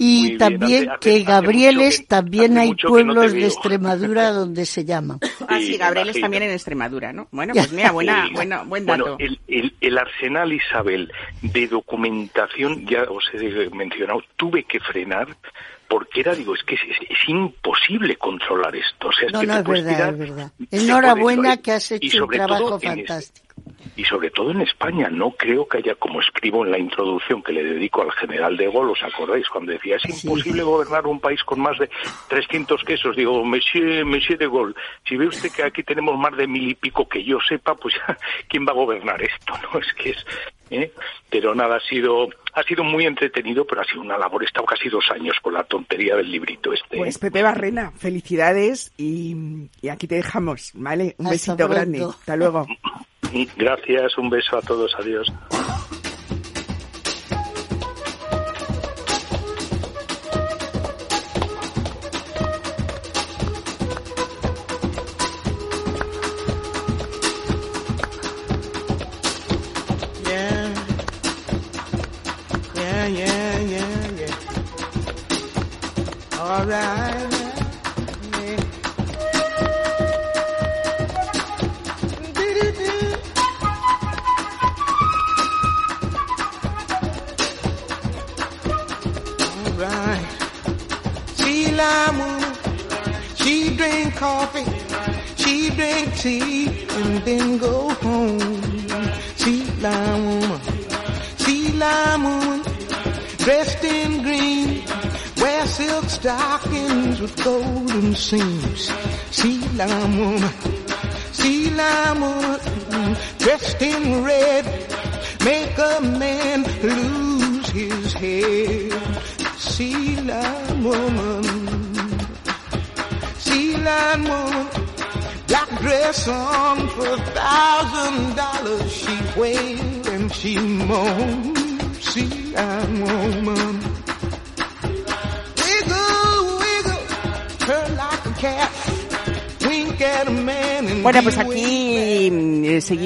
Y bien, también hace- que hace Gabrieles que- también hay no pueblos de. Extremadura donde se llama. Ah, Sí, sí, me Gabriel es imagino. también en Extremadura, ¿no? Bueno, pues mira, buena, Sí. buena, buen dato. Bueno, el, el- el arsenal, Isabel, de documentación, ya os he mencionado, tuve que frenar porque era, digo, es que es, es- es imposible controlar esto. O sea, es No, que no, es verdad, tirar- es verdad. Enhorabuena que has hecho un trabajo este- fantástico. y sobre todo en España. No creo que haya, como escribo en la introducción que le dedico al general de Gaulle, ¿os acordáis? Cuando decía, es Sí. imposible gobernar un país con más de 300 quesos. Digo, Monsieur, Monsieur de Gaulle, si ve usted que aquí tenemos más de mil y pico que yo sepa, pues ¿quién va a gobernar esto? No es que es... ¿eh? Pero nada, ha sido, ha sido muy entretenido, pero ha sido una labor. He estado casi dos años con la tontería del librito este. ¿eh? Pues Pepe Barrena, felicidades y, y aquí te dejamos, ¿vale? Un Hasta besito pronto. grande. Hasta luego. Gracias, un beso a todos, adiós.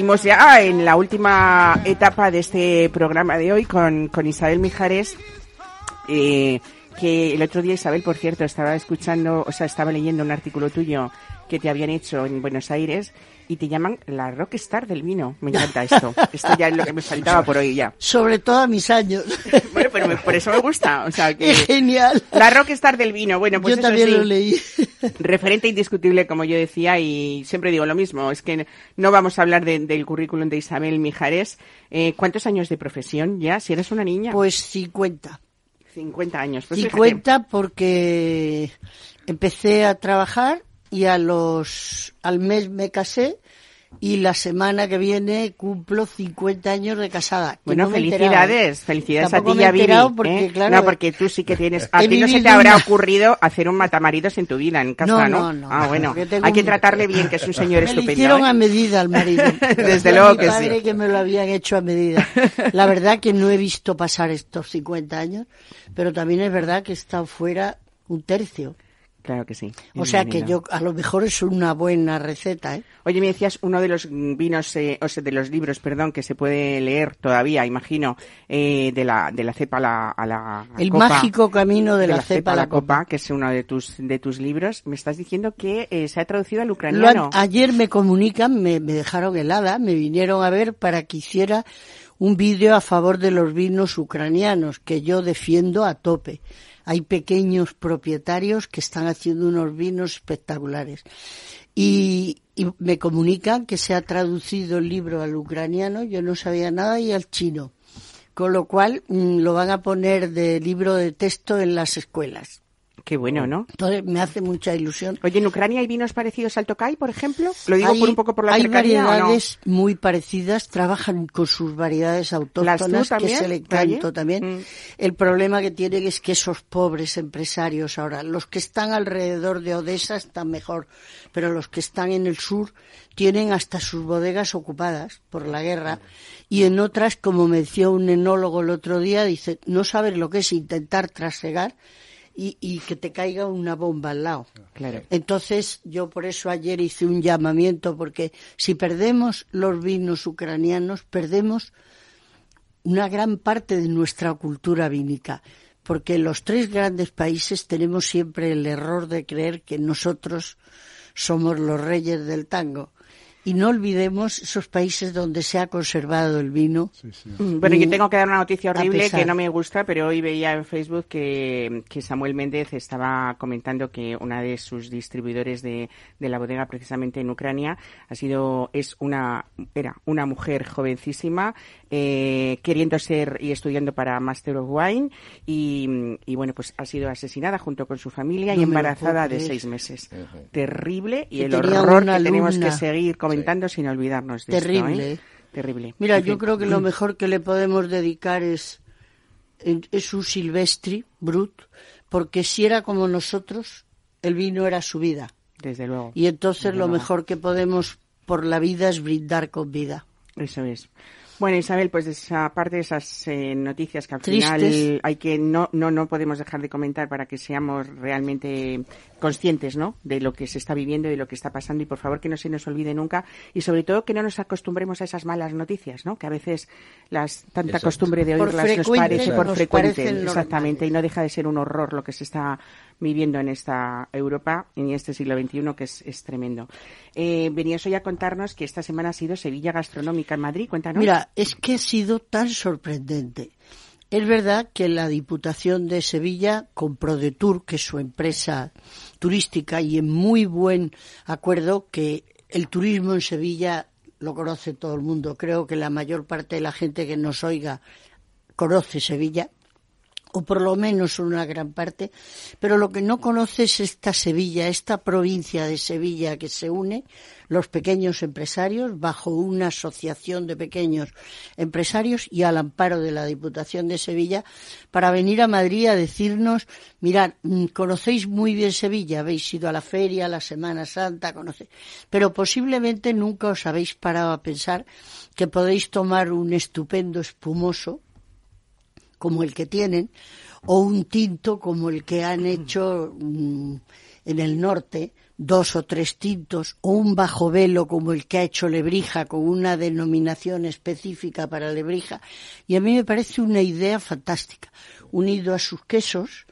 Seguimos ya en la última etapa de este programa de hoy con, con Isabel Mijares, eh, que el otro día Isabel, por cierto, estaba escuchando, o sea, estaba leyendo un artículo tuyo que te habían hecho en Buenos Aires y te llaman la rockstar del vino. Me encanta esto. Esto ya es lo que me faltaba por hoy ya. Sobre todo a mis años. Bueno, pero me- por eso me gusta. O sea, que genial. la rockstar del vino. Bueno, pues Yo eso también sí. lo leí. Referente indiscutible, como yo decía, y siempre digo lo mismo, es que no vamos a hablar de- del currículum de Isabel Mijares. Eh, ¿Cuántos años de profesión ya? Si eres una niña. Pues 50. 50 años. Pues fíjate. 50 porque empecé a trabajar y a los al mes me casé y la semana que viene cumplo 50 años de casada. Bueno, felicidades, felicidades Tampoco a ti y a Vivi. porque, ¿eh? claro, no, porque tú sí que tienes... A ti no se te habrá una- ocurrido hacer un matamaridos en tu vida, en casa, No, ¿no? no, no, ah, bueno. porque Hay que un- tratarle bien, que es un señor Me lo estupendo. hicieron ¿eh? a medida al marido. Desde luego que padre sí. que me lo habían hecho a medida. La verdad que no he visto pasar estos 50 años, pero también es verdad que he estado fuera un tercio. Claro que sí. O sea que yo, a lo mejor es una buena receta, ¿eh? Oye, me decías uno de los vinos, eh, o sea, de los libros, perdón, que se puede leer todavía, imagino, eh, de la de la cepa a la, a la El copa, mágico camino de, la, cepa a la copa. que es uno de tus de tus libros. Me estás diciendo que eh, se ha traducido al ucraniano. han- ayer me comunican, me, me dejaron helada, me vinieron a ver para que hiciera un vídeo a favor de los vinos ucranianos, que yo defiendo a tope. Hay pequeños propietarios que están haciendo unos vinos espectaculares. Y, me comunican que se ha traducido el libro al ucraniano, yo no sabía nada, y al chino. Con lo cual mm, lo van a poner de libro de texto en las escuelas. Qué bueno, ¿no? Entonces me hace mucha ilusión. Oye, ¿en Ucrania hay vinos parecidos al Tokay, por ejemplo? Lo digo hay, por un poco por la hay cercanía, ¿o no? variedades muy parecidas, trabajan con sus variedades autóctonas, que el encanto Oye? también. Mm. El problema que tienen es que esos pobres empresarios ahora, los que están alrededor de Odessa están mejor, pero los que están en el sur tienen hasta sus bodegas ocupadas por la guerra y en otras, como me decía un enólogo el otro día, dice, no sabes lo que es intentar trasegar y, y que te caiga una bomba al lado. Claro. Entonces, yo por eso ayer hice un llamamiento, porque si perdemos los vinos ucranianos, perdemos una gran parte de nuestra cultura vínica, porque los tres grandes países tenemos siempre el error de creer que nosotros somos los reyes del tango. Y no olvidemos esos países donde se ha conservado el vino. Mm, Bueno, yo tengo que dar una noticia horrible que no me gusta, pero hoy veía en Facebook que, que Samuel Méndez estaba comentando que una de sus distribuidores de, de la bodega, precisamente en Ucrania, ha sido, es una, era una mujer jovencísima, eh, queriendo ser y estudiando para Master of Wine, y, y bueno, pues ha sido asesinada junto con su familia y No embarazada de seis meses. Terrible, y Que el horror que tenemos que seguir comentando sin olvidarnos de Terrible. esto, ¿eh? Terrible. Mira, En yo fin. creo que lo mejor que le podemos dedicar es, es un Silvestri, Brut, porque si era como nosotros, el vino era su vida. Desde luego. Y entonces Desde lo luego. mejor que podemos por la vida es brindar con vida. Eso es. Bueno, Isabel, pues de esa parte de esas eh, noticias que al Tristes. final hay que no no no podemos dejar de comentar para que seamos realmente conscientes, ¿no? De lo que se está viviendo y de lo que está pasando y por favor que no se nos olvide nunca y sobre todo que no nos acostumbremos a esas malas noticias, ¿no? Que a veces las tanta Exacto. costumbre de oírlas nos parece por nos frecuente, exactamente, y no deja de ser un horror lo que se está viviendo en esta Europa en este siglo XXI que es, es tremendo. Eh, venías hoy a contarnos que esta semana ha sido Sevilla Gastronómica en Madrid, cuéntanos. Mira, es que ha sido tan sorprendente. Es verdad que la Diputación de Sevilla con ProDetour, que es su empresa turística, y en muy buen acuerdo que el turismo en Sevilla lo conoce todo el mundo. Creo que la mayor parte de la gente que nos oiga conoce Sevilla o por lo menos una gran parte, pero lo que no conoce es esta Sevilla, esta provincia de Sevilla que se une, los pequeños empresarios, bajo una asociación de pequeños empresarios y al amparo de la Diputación de Sevilla, para venir a Madrid a decirnos, mirad, mm, conocéis muy bien Sevilla, habéis ido a la feria, a la Semana Santa, conocéis, pero posiblemente nunca os habéis parado a pensar que podéis tomar un estupendo espumoso, como el que tienen, o un tinto como el que han hecho mm, en el norte, dos o tres tintos, o un bajo velo como el que ha hecho Lebrija, con una denominación específica para Lebrija. Y a mí me parece una idea fantástica. Unido a sus quesos,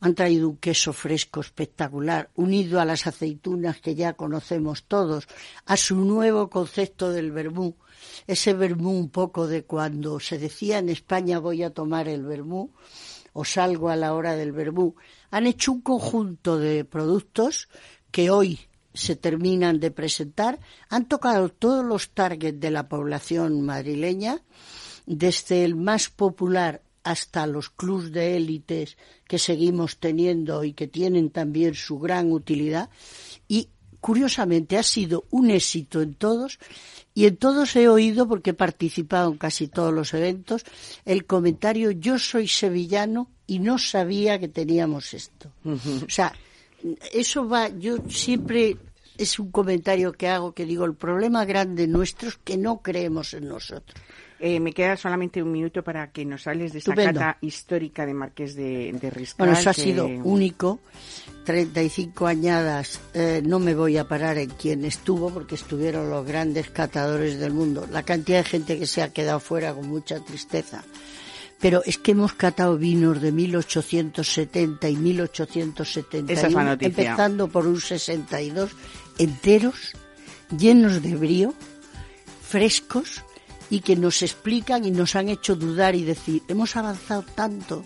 han traído un queso fresco espectacular, unido a las aceitunas que ya conocemos todos, a su nuevo concepto del vermú, ese vermú un poco de cuando se decía en España voy a tomar el vermú o salgo a la hora del vermú. Han hecho un conjunto de productos que hoy se terminan de presentar, han tocado todos los targets de la población madrileña, desde el más popular hasta los clubs de élites que seguimos teniendo y que tienen también su gran utilidad. Y curiosamente ha sido un éxito en todos y en todos he oído, porque he participado en casi todos los eventos, el comentario yo soy sevillano y no sabía que teníamos esto. O sea, eso va, yo siempre es un comentario que hago que digo, el problema grande nuestro es que no creemos en nosotros. Eh, me queda solamente un minuto para que nos hables de esa Estupendo. cata histórica de Marqués de, de Riscal. Bueno, eso ha sido único. 35 añadas, eh, no me voy a parar en quien estuvo, porque estuvieron los grandes catadores del mundo. La cantidad de gente que se ha quedado fuera con mucha tristeza. Pero es que hemos catado vinos de 1870 y 1871, Esa es empezando por un 62, enteros, llenos de brío, frescos y que nos explican y nos han hecho dudar y decir, hemos avanzado tanto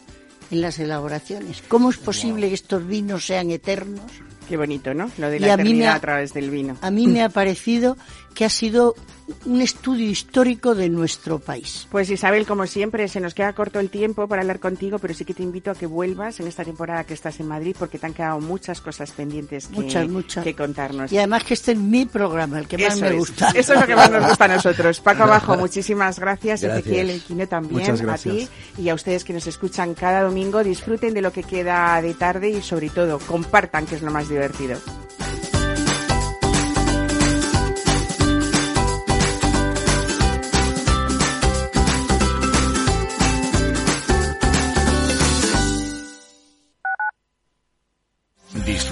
en las elaboraciones. ¿Cómo es posible que estos vinos sean eternos? Qué bonito, ¿no? Lo de la a eternidad ha- a través del vino. A mí me ha parecido que ha sido un estudio histórico de nuestro país. Pues Isabel, como siempre, se nos queda corto el tiempo para hablar contigo, pero sí que te invito a que vuelvas en esta temporada que estás en Madrid porque te han quedado muchas cosas pendientes que, Muchas, muchas. que contarnos. Y además que este es mi programa, el que más Eso me es. gusta. Eso es lo que más nos gusta a nosotros. Paco Abajo, muchísimas gracias. Gracias. Ezequiel Elquino también. A ti y a ustedes que nos escuchan cada domingo. Disfruten de lo que queda de tarde y sobre todo compartan, que es lo más divertido.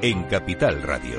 en Capital Radio.